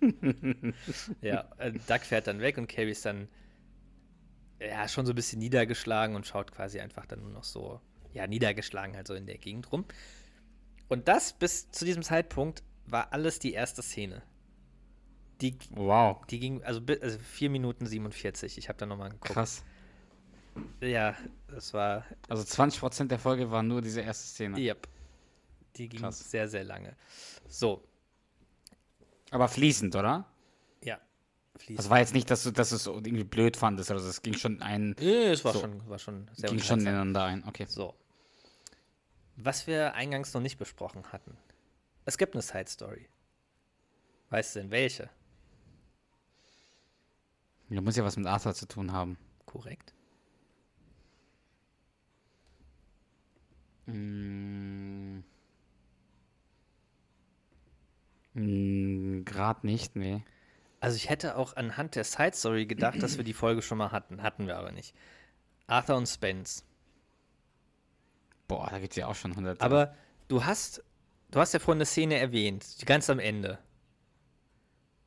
Speaker 3: ja, äh, Doug fährt dann weg und Carrie ist dann ja schon so ein bisschen niedergeschlagen und schaut quasi einfach dann nur noch so, ja, niedergeschlagen halt so in der Gegend rum. Und das bis zu diesem Zeitpunkt war alles die erste Szene. Die,
Speaker 2: Wow,
Speaker 3: die ging, also, also 4 Minuten 47. Ich habe da nochmal geguckt.
Speaker 2: krass.
Speaker 3: Ja, das war,
Speaker 2: Also 20% der Folge war nur diese erste Szene.
Speaker 3: yep. Die ging
Speaker 2: Krass.
Speaker 3: sehr, sehr lange. So,
Speaker 2: Aber fließend, oder?
Speaker 3: ja. Fließt.
Speaker 2: Also war jetzt nicht, dass du, dass du es irgendwie blöd fandest, also es ging schon ein,
Speaker 3: nee, es war,
Speaker 2: so.
Speaker 3: schon, war schon sehr
Speaker 2: ging schon ineinander ein. Okay.
Speaker 3: So. Was wir eingangs noch nicht besprochen hatten. Es gibt eine Side Story. Weißt du denn welche?
Speaker 2: Da muss ja was mit Arthur zu tun haben.
Speaker 3: Korrekt.
Speaker 2: Mm. Mm, Grad nicht, nee.
Speaker 3: Also ich hätte auch anhand der Side Story gedacht, dass wir die Folge schon mal hatten. Hatten wir aber nicht. Arthur und Spence.
Speaker 2: Boah, da gibt's ja auch schon hunderte.
Speaker 3: Aber du hast, du hast ja vorhin eine Szene erwähnt, die ganz am Ende.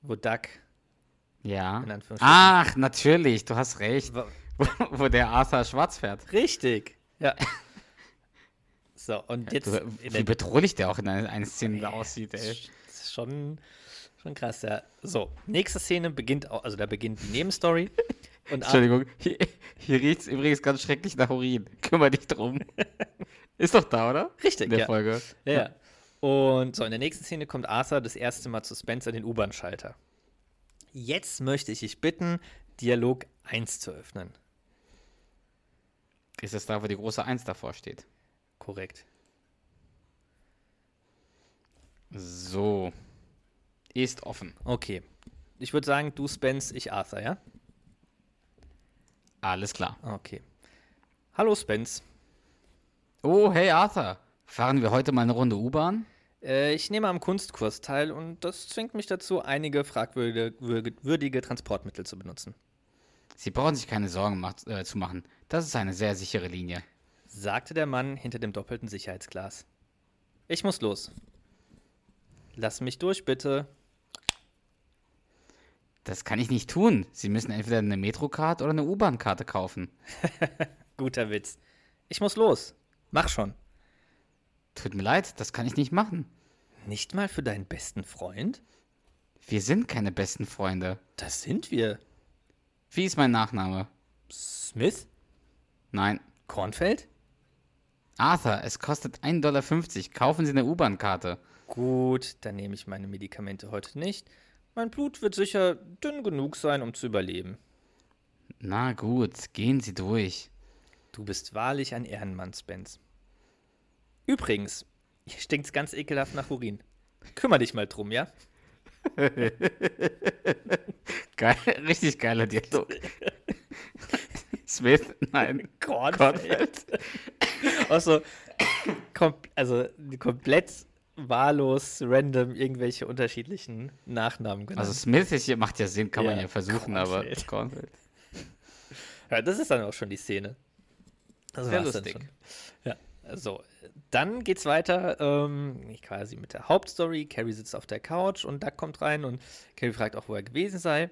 Speaker 3: Wo Doug,
Speaker 2: ja. Ach, natürlich, du hast recht. Wo, wo der Arthur schwarz fährt.
Speaker 3: richtig, ja. So, und jetzt,
Speaker 2: Du, wie bedrohlich der auch in einer, Szene da aussieht, ey.
Speaker 3: Ist schon, schon krass, ja. So, nächste Szene beginnt, auch, also da beginnt die Nebenstory.
Speaker 2: Entschuldigung, hier, hier riecht es übrigens ganz schrecklich nach Urin. Kümmer dich drum. Ist doch da, oder?
Speaker 3: Richtig,
Speaker 2: In der
Speaker 3: ja.
Speaker 2: Folge.
Speaker 3: Ja, ja. Und so, in der nächsten Szene kommt Arthur das erste Mal zu Spencer den U-Bahn-Schalter. Jetzt möchte ich dich bitten, Dialog 1 zu öffnen.
Speaker 2: Ist das da, wo die große Eins davor steht?
Speaker 3: Korrekt.
Speaker 2: So. Ist offen.
Speaker 3: Okay. Ich würde sagen, du Spence, ich Arthur, ja?
Speaker 2: Alles klar.
Speaker 3: Okay. Hallo Spence.
Speaker 2: Oh, hey Arthur. Fahren wir heute mal eine Runde U-Bahn?
Speaker 3: Äh, ich nehme am Kunstkurs teil und das zwingt mich dazu, einige fragwürdige Transportmittel zu benutzen.
Speaker 2: Sie brauchen sich keine Sorgen mach, äh, zu machen. Das ist eine sehr sichere Linie.
Speaker 3: sagte der Mann hinter dem doppelten Sicherheitsglas. Ich muss los. Lass mich durch, bitte.
Speaker 2: Das kann ich nicht tun. Sie müssen entweder eine Metrocard oder eine U-Bahn-Karte kaufen.
Speaker 3: Guter Witz. Ich muss los. Mach schon.
Speaker 2: Tut mir leid, das kann ich nicht machen.
Speaker 3: Nicht mal für deinen besten Freund?
Speaker 2: Wir sind keine besten Freunde.
Speaker 3: Das sind wir.
Speaker 2: Wie ist mein Nachname?
Speaker 3: Smith?
Speaker 2: Nein.
Speaker 3: Kornfeld?
Speaker 2: Arthur, es kostet 1,50 Dollar. Kaufen Sie eine U-Bahn-Karte.
Speaker 3: Gut, dann nehme ich meine Medikamente heute nicht. Mein Blut wird sicher dünn genug sein, um zu überleben.
Speaker 2: Na gut, gehen Sie durch.
Speaker 3: Du bist wahrlich ein Ehrenmann, Spence. Übrigens, hier stinkt's ganz ekelhaft nach Urin. Kümmer dich mal drum, ja?
Speaker 2: Geil, richtig geiler Dialog. Smith, nein.
Speaker 3: Kornfeld. Kom also komplett wahllos, random, irgendwelche unterschiedlichen Nachnamen genannt.
Speaker 2: Also Smith ist hier, macht ja Sinn, kann man
Speaker 3: Ja,
Speaker 2: ja versuchen,
Speaker 3: Kornfeld.
Speaker 2: aber Kornfeld.
Speaker 3: Ja, das ist dann auch schon die Szene. Das
Speaker 2: Sehr lustig.
Speaker 3: Ja, so. Dann geht's weiter, ähm, quasi mit der Hauptstory. Carrie sitzt auf der Couch und Doug kommt rein und Carrie fragt auch, wo er gewesen sei.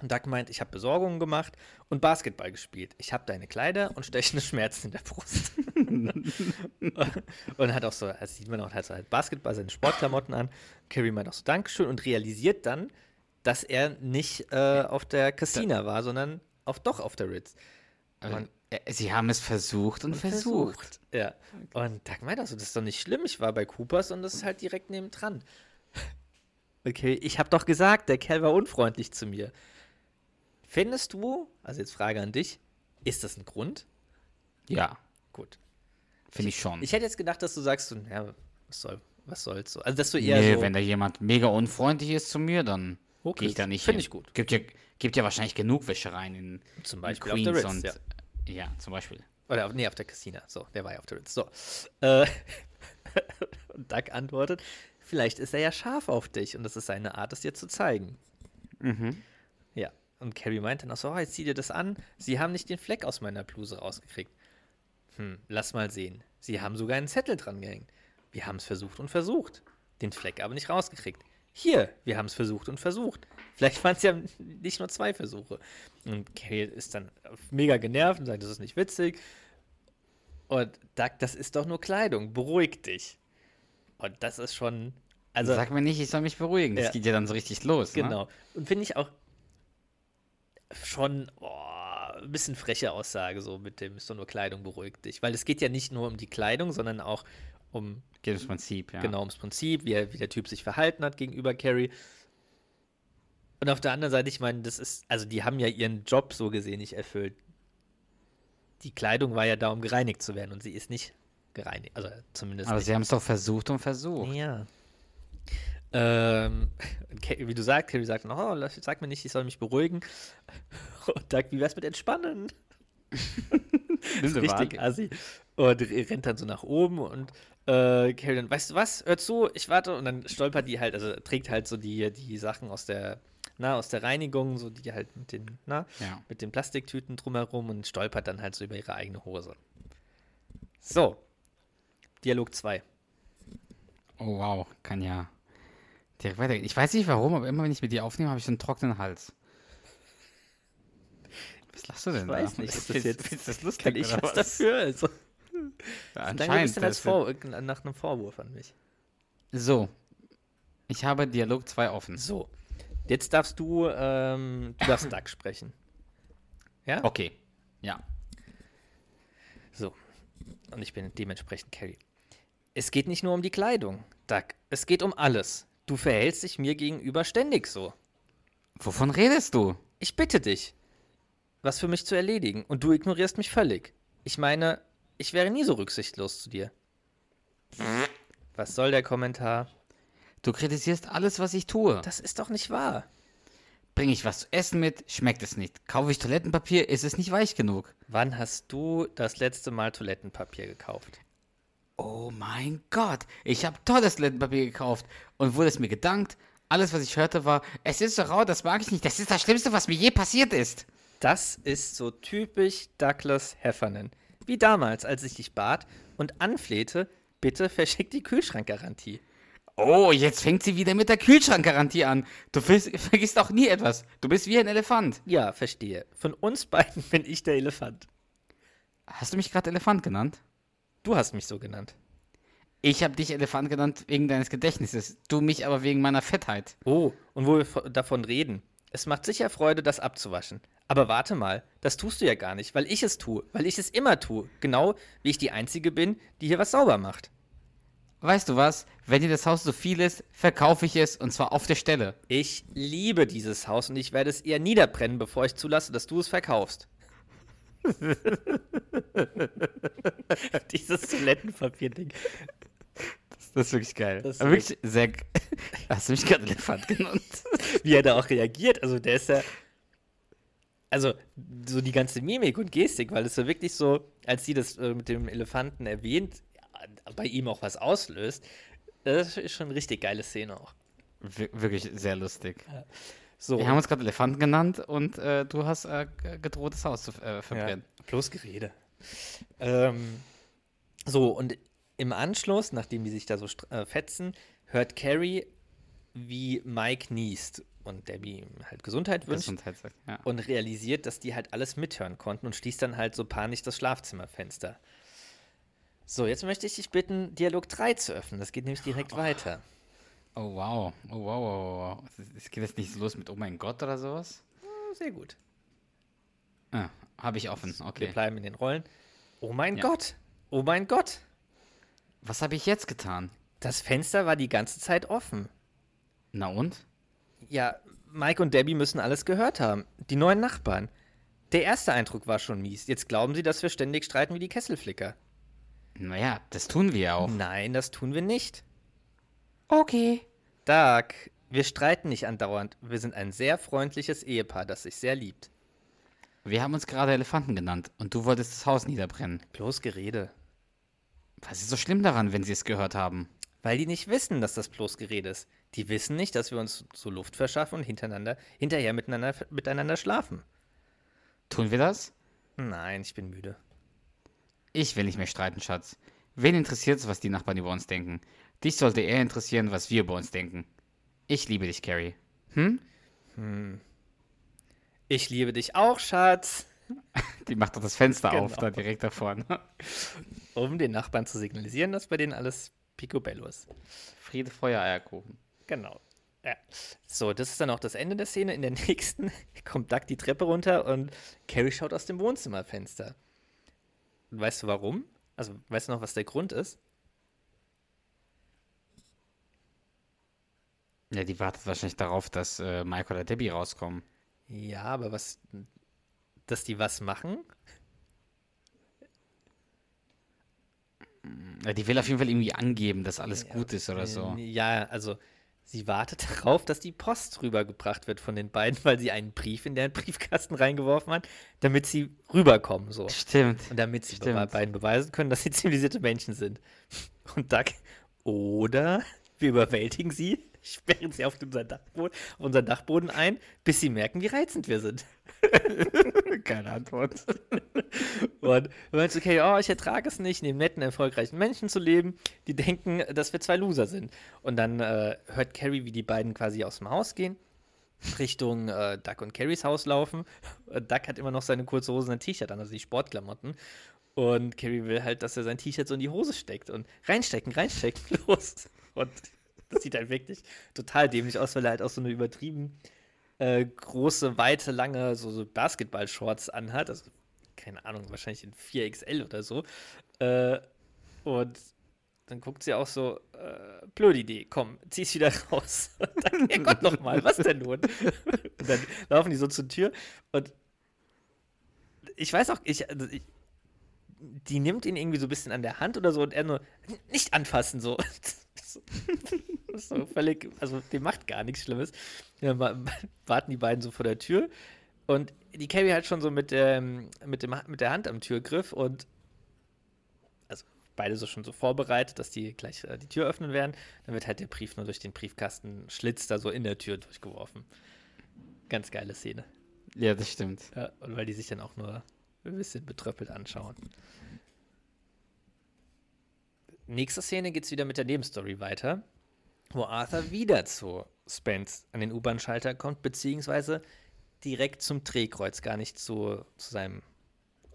Speaker 3: Und Doug meint, ich habe Besorgungen gemacht und Basketball gespielt. Ich habe deine Kleider und stechende Schmerzen in der Brust. und hat auch so, das sieht man auch, hat so halt Basketball, seine Sportklamotten an. Carrie meint auch so Dankeschön und realisiert dann, dass er nicht äh, auf der Casina war, sondern auf, doch auf der Ritz.
Speaker 2: Und, Sie haben es versucht und, versucht.
Speaker 3: Ja. Und Doug meint also, das ist doch nicht schlimm. Ich war bei Coopers und das ist halt direkt neben dran. Okay, ich habe doch gesagt, der Kerl war unfreundlich zu mir. Findest du, also jetzt Frage an dich, ist das ein Grund?
Speaker 2: Ja,
Speaker 3: Gut.
Speaker 2: finde ich schon.
Speaker 3: Ich hätte jetzt gedacht, dass du sagst, ja, was soll, was soll's so. Also, dass du eher
Speaker 2: nee,
Speaker 3: so,
Speaker 2: wenn da jemand mega unfreundlich ist zu mir, dann
Speaker 3: Okay,
Speaker 2: gehe ich da nicht
Speaker 3: find
Speaker 2: hin.
Speaker 3: ich gut.
Speaker 2: Gibt ja, gibt ja wahrscheinlich genug Wäschereien in,
Speaker 3: Zum
Speaker 2: in
Speaker 3: Beispiel auf
Speaker 2: Queens
Speaker 3: der Ritz,
Speaker 2: und
Speaker 3: ja.
Speaker 2: ja, zum Beispiel.
Speaker 3: Oder auf, nee, auf der Casina. So, der war ja auf der Ritz. So. Äh, und Doug antwortet, vielleicht ist er ja scharf auf dich und das ist seine Art, es dir zu zeigen.
Speaker 2: Mhm.
Speaker 3: Und Carrie meint dann auch so, oh, jetzt zieh dir das an. Sie haben nicht den Fleck aus meiner Bluse rausgekriegt. Hm, lass mal sehen. Sie haben sogar einen Zettel dran gehängt. Wir haben es versucht und versucht. Den Fleck aber nicht rausgekriegt. Hier, wir haben es versucht und versucht. Vielleicht waren es ja nicht nur zwei Versuche. Und Carrie ist dann mega genervt und sagt, das ist nicht witzig. Und Doug, das ist doch nur Kleidung. Beruhig dich. Und das ist schon. Also,
Speaker 2: Sag mir nicht, ich soll mich beruhigen. Das
Speaker 3: Ja.
Speaker 2: geht ja dann so richtig los. Ne?
Speaker 3: Genau. Und finde ich auch schon boah, ein bisschen freche Aussage, so mit dem ist doch nur Kleidung beruhigt dich. Weil es geht ja nicht nur um die Kleidung, sondern auch um
Speaker 2: Geht ums Prinzip, ja.
Speaker 3: genau ums Prinzip, wie, er, wie der Typ sich verhalten hat gegenüber Carrie. Und auf der anderen Seite, ich meine, das ist, also die haben ja ihren Job so gesehen nicht erfüllt. Die Kleidung war ja da, um gereinigt zu werden und sie ist nicht gereinigt. Also zumindest
Speaker 2: Aber
Speaker 3: nicht.
Speaker 2: sie haben es doch versucht und versucht.
Speaker 3: Ja. Ähm, wie du sagst, Carrie sagt oh, sag mir nicht, ich soll mich beruhigen. Und Doug, wie wär's mit entspannen? Richtig assi. Und rennt dann so nach oben und äh, Carrie dann, weißt du was, hör zu, ich warte. Und dann stolpert die halt, also trägt halt so die, die Sachen aus der, na, aus der Reinigung, so die halt mit den, na,
Speaker 2: Ja.
Speaker 3: mit den Plastiktüten drumherum und stolpert dann halt so über ihre eigene Hose. So. Dialog 2.
Speaker 2: Oh wow, kann ja direkt weitergehen. Ich weiß nicht warum, aber immer wenn ich mit dir aufnehme, habe ich so einen trockenen Hals. Was lachst du denn
Speaker 3: Ich weiß
Speaker 2: da?
Speaker 3: nicht, ist das
Speaker 2: Findest-
Speaker 3: jetzt,
Speaker 2: du das lustig
Speaker 3: kann ich
Speaker 2: oder
Speaker 3: was dafür? Also,
Speaker 2: Ja, anscheinend.
Speaker 3: bisschen als
Speaker 2: das-
Speaker 3: Vor nach einem Vorwurf an mich.
Speaker 2: So, ich habe Dialog 2 offen.
Speaker 3: So, jetzt darfst du, ähm, du darfst Duck sprechen. Ja?
Speaker 2: Okay, ja.
Speaker 3: So. Und ich bin dementsprechend Carrie. Es geht nicht nur um die Kleidung, Duck. Es geht um alles. Du verhältst dich mir gegenüber ständig so.
Speaker 2: Wovon redest du?
Speaker 3: Ich bitte dich, was für mich zu erledigen. Und du ignorierst mich völlig. Ich meine, ich wäre nie so rücksichtslos zu dir. Was soll der Kommentar?
Speaker 2: Du kritisierst alles, was ich tue.
Speaker 3: Das ist doch nicht wahr.
Speaker 2: Bringe ich was zu essen mit, schmeckt es nicht. Kaufe ich Toilettenpapier, ist es nicht weich genug.
Speaker 3: Wann hast du das letzte Mal Toilettenpapier gekauft?
Speaker 2: Oh mein Gott, ich habe tolles Toilettenpapier gekauft und wurde es mir gedankt. Alles, was ich hörte, war, es ist so rau, das mag ich nicht. Das ist das Schlimmste, was mir je passiert ist.
Speaker 3: Das ist so typisch Douglas Heffernan. Wie damals, als ich dich bat und anflehte, bitte verschick die Kühlschrankgarantie.
Speaker 2: Oh, jetzt fängt sie wieder mit der Kühlschrankgarantie an. Du vergisst auch nie etwas. Du bist wie ein Elefant.
Speaker 3: Ja, verstehe. Von uns beiden bin ich der Elefant.
Speaker 2: Hast du mich gerade Elefant genannt?
Speaker 3: Du hast mich so genannt.
Speaker 2: Ich habe dich Elefant genannt wegen deines Gedächtnisses, du mich aber wegen meiner Fettheit.
Speaker 3: Oh, und wo wir vo- davon reden. Es macht sicher Freude, das abzuwaschen. Aber warte mal, das tust du ja gar nicht, weil ich es tue, weil ich es immer tue. Genau wie ich die Einzige bin, die hier was sauber macht.
Speaker 2: Weißt du was? Wenn dir das Haus so viel ist, verkaufe ich es und zwar auf der Stelle.
Speaker 3: Ich liebe dieses Haus und ich werde es eher niederbrennen, bevor ich zulasse, dass du es verkaufst. Dieses Toilettenpapier-Ding.
Speaker 2: Das ist wirklich geil.
Speaker 3: Das ist
Speaker 2: aber wirklich sehr. Hast du mich gerade Elefant genannt?
Speaker 3: Wie er da auch reagiert. Also der ist ja. Also, so die ganze Mimik und Gestik, weil es so wirklich so, als sie das äh, mit dem Elefanten erwähnt, ja, bei ihm auch was auslöst. Das ist schon eine richtig geile Szene auch.
Speaker 2: Wir- wirklich sehr lustig.
Speaker 3: So,
Speaker 2: Wir haben uns gerade Elefanten genannt und äh, du hast äh, gedroht, das Haus zu äh, verbrennen.
Speaker 3: Ja, bloß Gerede. Ähm, so, und im Anschluss, nachdem die sich da so äh, fetzen, hört Carrie, wie Mike niest und Debbie ihm halt Gesundheit wünscht
Speaker 2: Gesundheitssack, ja.
Speaker 3: und realisiert, dass die halt alles mithören konnten und schließt dann halt so panisch das Schlafzimmerfenster. So, jetzt möchte ich dich bitten, Dialog 3 zu öffnen. Das geht nämlich direkt weiter.
Speaker 2: Oh wow. Oh wow, wow, wow. Es- geht jetzt nicht so los mit Oh mein Gott oder sowas?
Speaker 3: Sehr gut.
Speaker 2: Ah, habe ich offen.
Speaker 3: Wir
Speaker 2: Okay.
Speaker 3: bleiben in den Rollen. Oh mein
Speaker 2: Ja.
Speaker 3: Gott! Oh mein Gott!
Speaker 2: Was habe ich jetzt getan?
Speaker 3: Das Fenster war die ganze Zeit offen.
Speaker 2: Na und?
Speaker 3: Ja, Mike und Debbie müssen alles gehört haben. Die neuen Nachbarn. Der erste Eindruck war schon mies. Jetzt glauben sie, dass wir ständig streiten wie die Kesselflicker.
Speaker 2: Naja, das tun wir ja auch.
Speaker 3: Nein, das tun wir nicht.
Speaker 2: Okay.
Speaker 3: Doug, wir streiten nicht andauernd. Wir sind ein sehr freundliches Ehepaar, das sich sehr liebt.
Speaker 2: Wir haben uns gerade Elefanten genannt und du wolltest das Haus niederbrennen.
Speaker 3: Bloß Gerede.
Speaker 2: Was ist so schlimm daran, wenn sie es gehört haben?
Speaker 3: Weil die nicht wissen, dass das bloß Gerede ist. Die wissen nicht, dass wir uns so Luft verschaffen und hintereinander, hinterher miteinander, miteinander schlafen.
Speaker 2: Tun wir das?
Speaker 3: Nein, ich bin müde.
Speaker 2: Ich will nicht mehr streiten, Schatz. Wen interessiert es, was die Nachbarn über uns denken? Dich sollte eher interessieren, was wir über uns denken. Ich liebe dich, Carrie. Hm?
Speaker 3: Ich liebe dich auch, Schatz.
Speaker 2: Die macht doch das Fenster auf,
Speaker 3: Genau.
Speaker 2: da direkt da vorne.
Speaker 3: Um den Nachbarn zu signalisieren, dass bei denen alles picobello ist.
Speaker 2: Friede, Feuer, Eierkuchen.
Speaker 3: Genau. Ja. So, das ist dann auch das Ende der Szene. In der nächsten kommt Doug die Treppe runter und Carrie schaut aus dem Wohnzimmerfenster. Und weißt du warum? Also, weißt du noch, was der Grund ist?
Speaker 2: Ja, die wartet wahrscheinlich darauf, dass äh, Mike oder Debbie rauskommen.
Speaker 3: Ja, aber was. Dass die was machen?
Speaker 2: Ja, die will auf jeden Fall irgendwie angeben, dass alles gut ist oder so.
Speaker 3: Ja, also. Sie wartet darauf, dass die Post rübergebracht wird von den beiden, weil sie einen Brief in den Briefkasten reingeworfen hat, damit sie rüberkommen. So.
Speaker 2: Stimmt.
Speaker 3: Und damit sie
Speaker 2: Stimmt.
Speaker 3: be beiden beweisen können, dass sie zivilisierte Menschen sind. Und Doug, oder wir überwältigen sie, sperren sie auf unseren Dachboden, unseren Dachboden ein, bis sie merken, wie reizend wir sind.
Speaker 2: Keine Antwort.
Speaker 3: Und du meinst, okay, oh, ich ertrage es nicht, neben netten, erfolgreichen Menschen zu leben, die denken, dass wir zwei Loser sind. Und dann äh, hört Carrie, wie die beiden quasi aus dem Haus gehen, Richtung äh, Duck und Carries Haus laufen. Und Duck hat immer noch seine kurze Hose und ein T-Shirt an, also die Sportklamotten. Und Carrie will halt, dass er sein T-Shirt so in die Hose steckt und reinstecken, reinstecken, los. Und das sieht halt wirklich total dämlich aus, weil er halt auch so eine übertrieben äh, große, weite, lange, so, so Basketball-Shorts anhat. Also, keine Ahnung, wahrscheinlich in 4XL oder so. Äh, und dann guckt sie auch so, äh, blöde Idee, komm, zieh's wieder raus. Und dann, Herrgott nochmal, was denn nun? Und dann laufen die so zur Tür und ich weiß auch, ich, also ich, die nimmt ihn irgendwie so ein bisschen an der Hand oder so und er nur, nicht anfassen, so. so, so völlig, also dem macht gar nichts Schlimmes. Wa- warten die beiden so vor der Tür und die Carrie halt schon so mit, ähm, mit, dem, mit der Hand am Türgriff und also beide so schon so vorbereitet, dass die gleich äh, die Tür öffnen werden. Dann wird halt der Brief nur durch den Briefkasten Schlitz da so in der Tür durchgeworfen. Ganz geile Szene.
Speaker 2: Ja, das stimmt.
Speaker 3: Ja, und weil die sich dann auch nur ein bisschen betröppelt anschauen. Nächste Szene geht es wieder mit der Nebenstory weiter, wo Arthur wieder zu Spence an den U-Bahn-Schalter kommt, beziehungsweise direkt zum Drehkreuz, gar nicht zu, zu seinem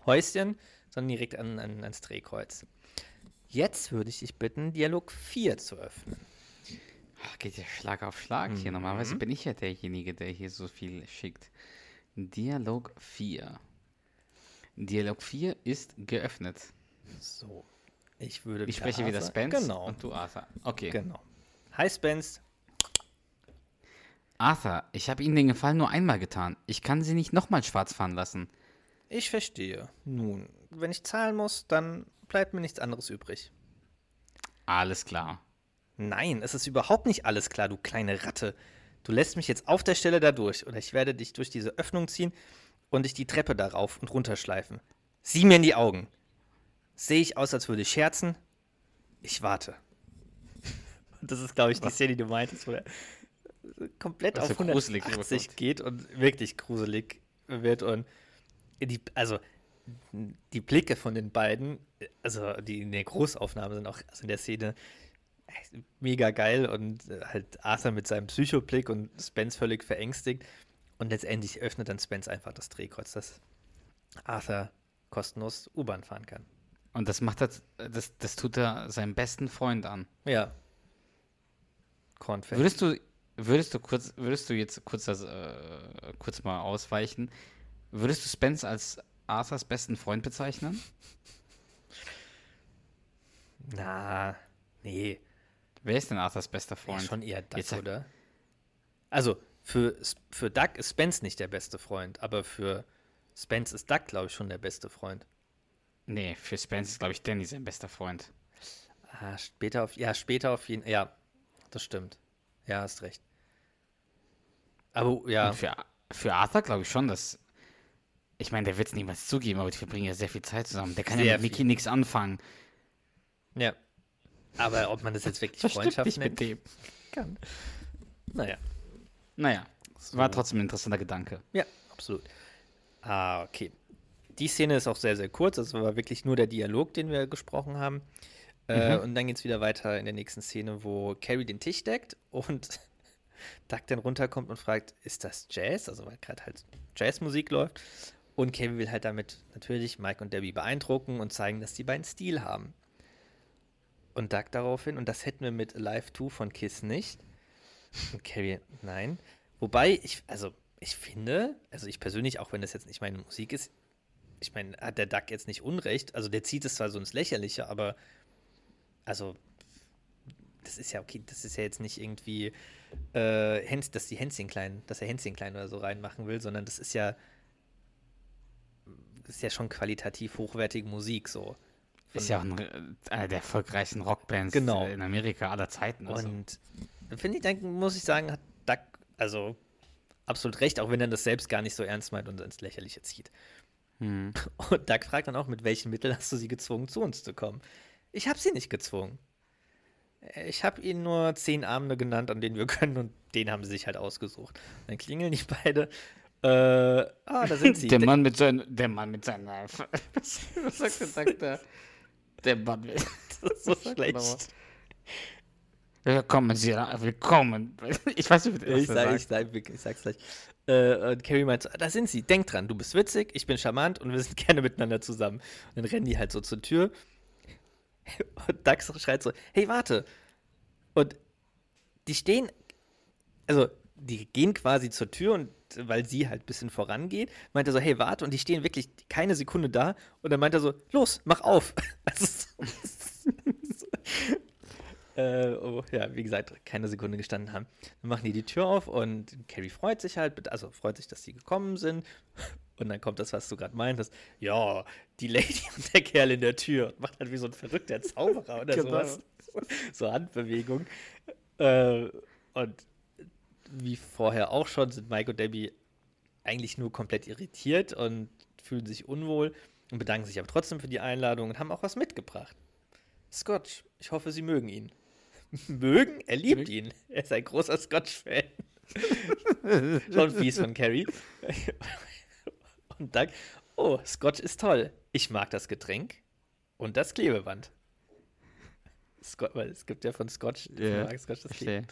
Speaker 3: Häuschen, sondern direkt an, an, ans Drehkreuz. Jetzt würde ich dich bitten, Dialog 4 zu öffnen.
Speaker 2: Ach, geht ja Schlag auf Schlag hier.
Speaker 3: Mhm.
Speaker 2: Normalerweise bin ich ja derjenige, der hier so viel schickt. Dialog 4. Dialog 4 ist geöffnet.
Speaker 3: So. Ich würde
Speaker 2: Ich spreche wieder Spence
Speaker 3: Genau.
Speaker 2: und du Arthur. Okay.
Speaker 3: genau. Hi Spence.
Speaker 2: Arthur, ich habe Ihnen den Gefallen nur einmal getan. Ich kann Sie nicht nochmal schwarz fahren lassen.
Speaker 3: Ich verstehe. Nun, wenn ich zahlen muss, dann bleibt mir nichts anderes übrig.
Speaker 2: Alles klar.
Speaker 3: Nein, es ist überhaupt nicht alles klar, du kleine Ratte. Du lässt mich jetzt auf der Stelle da durch oder ich werde dich durch diese Öffnung ziehen und dich die Treppe darauf und runter schleifen. Sieh mir in die Augen. Sehe ich aus, als würde ich scherzen? Ich warte. Das ist, glaube ich, die Szene, die du meintest, wo er komplett auf
Speaker 2: so gruselig
Speaker 3: 180
Speaker 2: rüberkommt.
Speaker 3: geht und wirklich gruselig wird und die, also die Blicke von den beiden, also die in der Großaufnahme sind auch also in der Szene mega geil und äh, halt Arthur mit seinem Psychoblick und Spence völlig verängstigt und letztendlich öffnet dann Spence einfach das Drehkreuz, dass Arthur kostenlos U-Bahn fahren kann.
Speaker 2: Und das macht das, das, das tut er seinem besten Freund an.
Speaker 3: Ja. Kornfeld.
Speaker 2: Würdest du, würdest du kurz, würdest du jetzt kurz das, äh, kurz mal ausweichen? Würdest du Spence als Arthurs besten Freund bezeichnen?
Speaker 3: Na, nee.
Speaker 2: Wer ist denn Arthurs bester
Speaker 3: Ja,
Speaker 2: Freund?
Speaker 3: schon eher Duck,
Speaker 2: Jetzt
Speaker 3: oder? Also, für, für Duck ist Spence nicht der beste Freund, aber für Spence ist Duck, glaube ich, schon der beste Freund.
Speaker 2: Nee, für Spence ist, glaube ich, Danny sein bester Freund.
Speaker 3: Ah, später auf, ja, später auf jeden Ja, das stimmt. Ja, hast recht. Aber ja,
Speaker 2: Und für, für Arthur glaube ich schon, dass. Ich meine, der wird es niemals zugeben, aber die verbringen ja sehr viel Zeit zusammen. Der kann
Speaker 3: Sehr
Speaker 2: ja mit Mickey
Speaker 3: viel.
Speaker 2: nichts anfangen.
Speaker 3: ja. Aber ob man das jetzt wirklich
Speaker 2: Das
Speaker 3: Freundschaft
Speaker 2: nicht
Speaker 3: nennt,
Speaker 2: mit dem.
Speaker 3: kann. Naja,
Speaker 2: Naja, war trotzdem ein interessanter Gedanke.
Speaker 3: ja, absolut. Ah, okay. Die Szene ist auch sehr, sehr kurz. Das war wirklich nur der Dialog, den wir gesprochen haben. Äh, und dann geht es wieder weiter in der nächsten Szene, wo Carrie den Tisch deckt und Duck dann runterkommt und fragt, ist das Jazz? Also weil gerade halt Jazzmusik läuft. Und Carrie will halt damit natürlich Mike und Debbie beeindrucken und zeigen, dass die beiden Stil haben. Und Duck daraufhin, und das hätten wir mit Alive 2 von Kiss nicht. Und Carrie, nein. Wobei, ich, also ich finde, also ich persönlich, auch wenn das jetzt nicht meine Musik ist, ich meine, hat der Duck jetzt nicht Unrecht. Also der zieht es zwar so ins Lächerliche, aber also das ist ja okay, das ist ja jetzt nicht irgendwie, äh, Häns, dass die Hänschen klein, dass er Hänschen klein oder so reinmachen will, sondern das ist ja, das ist ja schon qualitativ hochwertige Musik so.
Speaker 2: Ist ja auch ein, äh, einer der erfolgreichsten Rockbands
Speaker 3: Genau.
Speaker 2: äh, in Amerika aller Zeiten. Also.
Speaker 3: Und finde ich, dann muss ich sagen, hat Duck also absolut recht, auch wenn er das selbst gar nicht so ernst meint und ins Lächerliche zieht.
Speaker 2: Hm.
Speaker 3: Und Doug fragt dann auch, mit welchen Mitteln hast du sie gezwungen, zu uns zu kommen? Ich habe sie nicht gezwungen. Ich habe ihnen nur zehn Abende genannt, an denen wir können, und den haben sie sich halt ausgesucht. Dann klingeln die beide. Äh, ah, da sind sie.
Speaker 2: Der Mann mit seinen, der Mann mit seinen, was, was sagt der sagt der, der Mann mit,
Speaker 3: Das ist so schlecht.
Speaker 2: Willkommen, Sie, willkommen. Ich weiß nicht, was
Speaker 3: Ich, sag, ich, sag, ich sag's gleich. Äh, und Carrie meint, so, da sind sie, denk dran, du bist witzig, ich bin charmant und wir sind gerne miteinander zusammen. Und dann rennen die halt so zur Tür. Und Dax schreit so, hey, warte. Und die stehen, also die gehen quasi zur Tür und weil sie halt ein bisschen vorangeht, meint er so, hey, warte, und die stehen wirklich keine Sekunde da und dann meint er so, los, mach auf. Also, so- äh, oh, ja, wie gesagt, keine Sekunde gestanden haben. Dann machen die die Tür auf und Carrie freut sich halt, also freut sich, dass die gekommen sind. Und dann kommt das, was du gerade meintest. Ja, die Lady und der Kerl in der Tür. Und macht halt wie so ein verrückter Zauberer oder
Speaker 2: Genau.
Speaker 3: sowas. So Handbewegung. Äh, und wie vorher auch schon, sind Mike und Debbie eigentlich nur komplett irritiert und fühlen sich unwohl und bedanken sich aber trotzdem für die Einladung und haben auch was mitgebracht. Scotch. Ich hoffe, Sie mögen ihn. mögen? Er liebt ihn. Er ist ein großer Scotch-Fan. Schon fies von Carrie. Und Doug, oh, Scotch ist toll. Ich mag das Getränk und das Klebeband. Scott, weil es gibt ja von Scotch,
Speaker 2: Ja,
Speaker 3: mag Scotch das
Speaker 2: verstehe.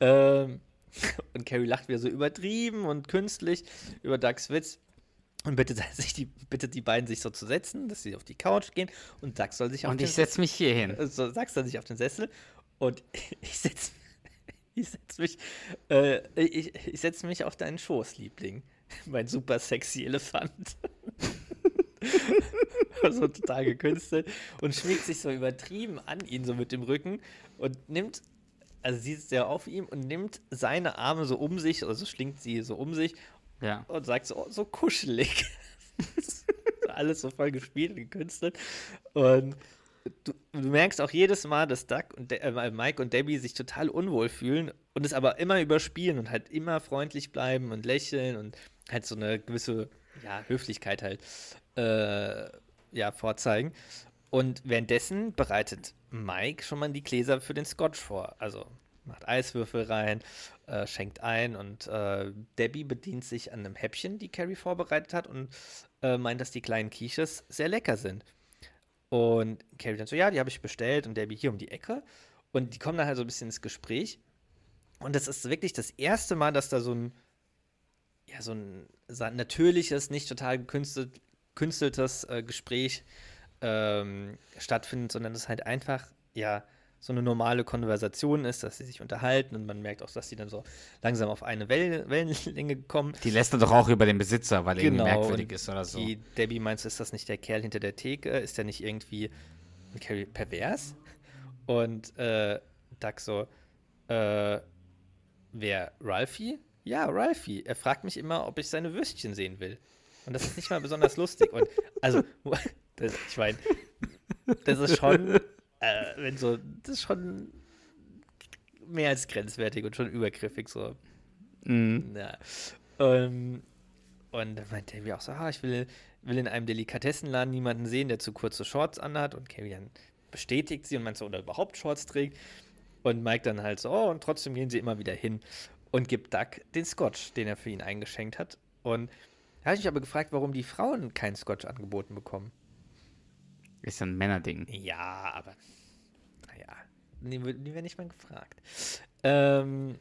Speaker 3: ähm, und Carrie lacht wieder so übertrieben und künstlich über Dougs Witz und bittet, sich die, bittet die beiden, sich so zu setzen, dass sie auf die Couch gehen und Doug soll sich auf
Speaker 2: Und
Speaker 3: den
Speaker 2: ich setze mich hier hin.
Speaker 3: so sagst du sich auf den Sessel und ich setz, ich setz mich, äh, ich, ich setz mich auf deinen Schoß, Liebling. Mein super sexy Elefant. so total gekünstelt und schmiegt sich so übertrieben an ihn, so mit dem Rücken und nimmt, also sie sitzt ja auf ihm und nimmt seine Arme so um sich, also schlingt sie so um sich
Speaker 2: Ja.
Speaker 3: und sagt so, oh, so kuschelig. Alles so voll gespielt und gekünstelt. Und du, du merkst auch jedes Mal, dass Doug und De äh, Mike und Debbie sich total unwohl fühlen und es aber immer überspielen und halt immer freundlich bleiben und lächeln und halt so eine gewisse ja, Höflichkeit halt äh, ja, vorzeigen. Und währenddessen bereitet Mike schon mal die Gläser für den Scotch vor. Also macht Eiswürfel rein, äh, schenkt ein und äh, Debbie bedient sich an einem Häppchen, die Carrie vorbereitet hat und äh, meint, dass die kleinen Quiches sehr lecker sind. Und Carrie dann so, ja, die habe ich bestellt und Debbie hier um die Ecke. Und die kommen dann halt so ein bisschen ins Gespräch. Und das ist wirklich das erste Mal, dass da so ein, ja, so ein natürliches, nicht total gekünstelt, künsteltes äh, Gespräch ähm, stattfindet, sondern es halt einfach, ja, so eine normale Konversation ist, dass sie sich unterhalten und man merkt auch, dass sie dann so langsam auf eine Wellen Wellenlänge kommen.
Speaker 2: Die lässt er doch auch über den Besitzer, weil er irgendwie merkwürdig ist oder so.
Speaker 3: Die Debbie meinst, ist das nicht der Kerl hinter der Theke? Ist der nicht irgendwie pervers? Und äh, Doug so, äh, wer, Ralphie? Ja, Ralphie. Er fragt mich immer, ob ich seine Würstchen sehen will. Und das ist nicht mal besonders lustig. Und also, das, ich meine, das ist schon, äh, wenn so, das ist schon mehr als grenzwertig und schon übergriffig so.
Speaker 2: Mhm.
Speaker 3: Ja. Ähm, und dann meint Davy auch so, ah, ich will, will in einem Delikatessenladen niemanden sehen, der zu kurze Shorts anhat. Und Carrie dann bestätigt sie und meint so, oder überhaupt Shorts trägt. Und Mike dann halt so, oh, und trotzdem gehen sie immer wieder hin und gibt Doug den Scotch, den er für ihn eingeschenkt hat. Und da habe ich mich aber gefragt, warum die Frauen keinen Scotch angeboten bekommen.
Speaker 2: Ist ja ein Männerding.
Speaker 3: Ja, aber naja, die, die werden nicht mal gefragt. Ähm,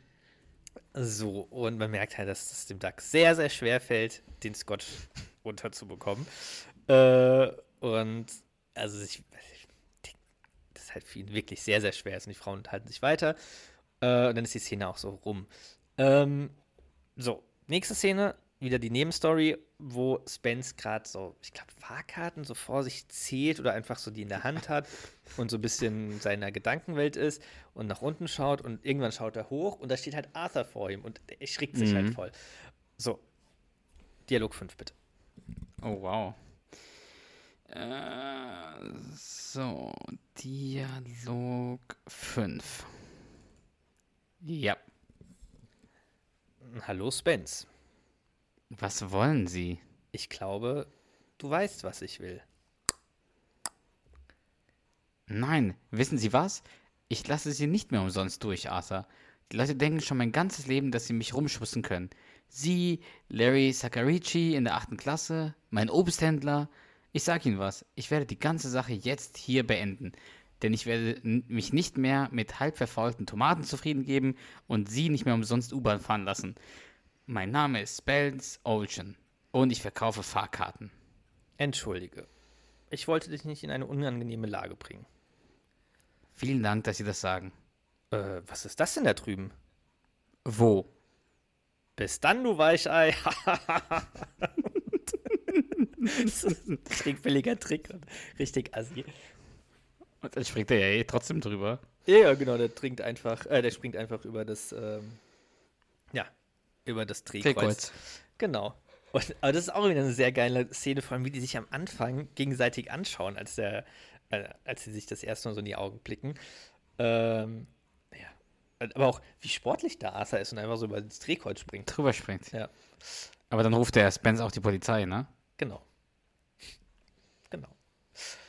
Speaker 3: so, und man merkt halt, dass es dem Duck sehr, sehr schwer fällt, den Scotch runterzubekommen. Äh, und also ich, das ist halt für ihn wirklich sehr, sehr schwer. Und die Frauen unterhalten sich weiter. Äh, und dann ist die Szene auch so rum. Ähm, so, nächste Szene, wieder die Nebenstory, wo Spence gerade so, ich glaube, Fahrkarten so vor sich zählt oder einfach so die in der Hand hat und so ein bisschen in seiner Gedankenwelt ist und nach unten schaut und irgendwann schaut er hoch und da steht halt Arthur vor ihm und er schreckt sich halt voll. So, Dialog 5 bitte.
Speaker 2: Oh, wow. Äh, so, Dialog 5. Ja.
Speaker 3: Hallo Spence,
Speaker 2: Was wollen Sie?
Speaker 3: ich glaube, du weißt, was ich will.
Speaker 2: Nein, wissen Sie was? Ich lasse Sie nicht mehr umsonst durch, Arthur. Die Leute denken schon mein ganzes Leben, dass sie mich rumschubsen können. Sie, Larry Sakarici in der achten Klasse, mein Obsthändler. Ich sag Ihnen was, ich werde die ganze Sache jetzt hier beenden. Denn ich werde mich nicht mehr mit halb verfaulten Tomaten zufrieden geben und Sie nicht mehr umsonst U-Bahn fahren lassen. Mein Name ist Spence Olchen und ich verkaufe Fahrkarten.
Speaker 3: Entschuldige, ich wollte dich nicht in eine unangenehme Lage bringen.
Speaker 2: Vielen Dank, dass Sie das sagen.
Speaker 3: Äh, was ist das denn da drüben?
Speaker 2: Wo?
Speaker 3: Bis dann, du Weichei. das ist ein trickfälliger Trick und richtig assi.
Speaker 2: Und dann springt er ja eh trotzdem drüber.
Speaker 3: Ja, genau, der trinkt einfach, äh, der springt einfach über das, ähm, ja, über das Drehkreuz.
Speaker 2: Drehkreuz.
Speaker 3: Genau. Und, aber das ist auch wieder eine sehr geile Szene, vor allem wie die sich am Anfang gegenseitig anschauen, als der, äh, als sie sich das erste Mal so in die Augen blicken. Ähm, ja. Aber auch, wie sportlich da Arthur ist und einfach so über das Drehkreuz springt.
Speaker 2: Drüber springt.
Speaker 3: Ja,
Speaker 2: Aber dann ruft der Spence auch die Polizei, ne?
Speaker 3: genau. Genau.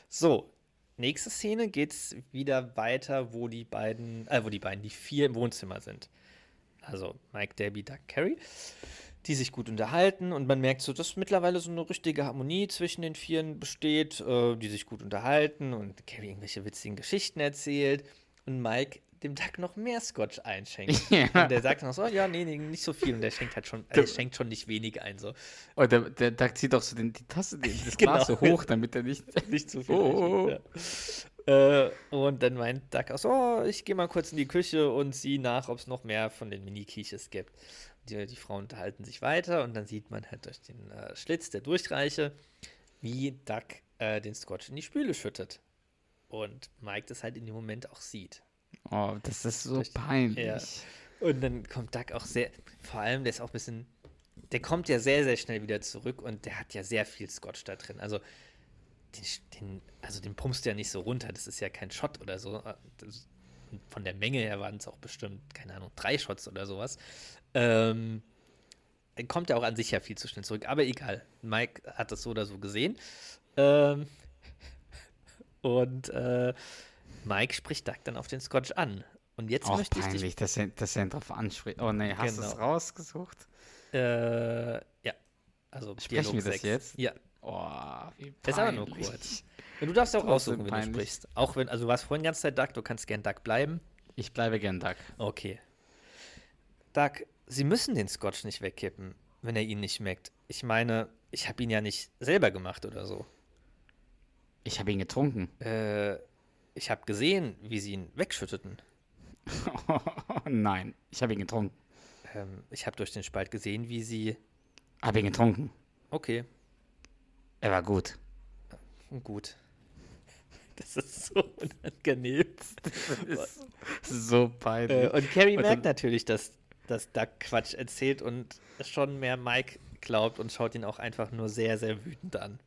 Speaker 3: So, nächste Szene geht's wieder weiter, wo die beiden, äh, wo die beiden, die vier im Wohnzimmer sind. also Mike, Debbie, Doug, Carrie, die sich gut unterhalten und man merkt so, dass mittlerweile so eine richtige Harmonie zwischen den Vieren besteht, äh, die sich gut unterhalten und Carrie irgendwelche witzigen Geschichten erzählt und Mike dem Doug noch mehr Scotch einschenkt.
Speaker 2: Ja.
Speaker 3: Und der sagt noch so, ja, nee, nee, nicht so viel. Und der schenkt halt schon, also der schenkt schon nicht wenig ein, so.
Speaker 2: Und der, der, der zieht auch so den, die Tasse, die, das
Speaker 3: Genau.
Speaker 2: Glas so hoch, damit er nicht.
Speaker 3: Nicht zu viel.
Speaker 2: Oh, oh,
Speaker 3: Ja. Äh, und dann meint Doug auch so, oh, ich gehe mal kurz in die Küche und sieh nach, ob es noch mehr von den Mini-Quiches gibt. Die, die Frauen unterhalten sich weiter und dann sieht man halt durch den äh, Schlitz der Durchreiche, wie Doug äh, den Scotch in die Spüle schüttet. Und Mike das halt in dem Moment auch sieht.
Speaker 2: Oh, das ist so
Speaker 3: Richtig.
Speaker 2: peinlich.
Speaker 3: Ja. Und dann kommt Doug auch sehr, vor allem, der ist auch ein bisschen, der kommt ja sehr, sehr schnell wieder zurück und der hat ja sehr viel Scotch da drin. Also, den, den, also den pumpst du ja nicht so runter, das ist ja kein Shot oder so. Von der Menge her waren es auch bestimmt, keine Ahnung, drei Shots oder sowas. Ähm, dann kommt er auch an sich ja viel zu schnell zurück, aber egal. Mike hat das so oder so gesehen. Ähm, und äh, Mike spricht Doug dann auf den Scotch an. Und jetzt
Speaker 2: Auch
Speaker 3: möchte ich dich
Speaker 2: peinlich, dass er, dass er ihn drauf anspricht. Oh nee, hast du es
Speaker 3: Genau.
Speaker 2: rausgesucht?
Speaker 3: Äh, ja. Also
Speaker 2: Sprechen wir das
Speaker 3: sechs.
Speaker 2: jetzt?
Speaker 3: Ja.
Speaker 2: Oh, wie
Speaker 3: Das ist aber nur
Speaker 2: peinlich.
Speaker 3: kurz. Und du darfst auch aussuchen, wenn du
Speaker 2: peinlich.
Speaker 3: sprichst. Auch wenn, also du warst vorhin die ganze Zeit Duck, du kannst gern Duck bleiben.
Speaker 2: Ich bleibe gern Duck.
Speaker 3: Okay. Duck, Sie müssen den Scotch nicht wegkippen, wenn er Ihnen nicht schmeckt. Ich meine, ich habe ihn ja nicht selber gemacht oder so.
Speaker 2: Ich habe ihn getrunken.
Speaker 3: Äh, ich habe gesehen, wie Sie ihn wegschütteten.
Speaker 2: Nein, ich habe ihn getrunken.
Speaker 3: Ähm, ich habe durch den Spalt gesehen, wie Sie.
Speaker 2: Habe ihn getrunken.
Speaker 3: Okay,
Speaker 2: Er war gut.
Speaker 3: gut. Das ist so unangenehm.
Speaker 2: So peinlich.
Speaker 3: Äh, und Carrie
Speaker 2: Und
Speaker 3: merkt natürlich, dass, dass Doug Quatsch erzählt und schon mehr Mike glaubt und schaut ihn auch einfach nur sehr, sehr wütend an.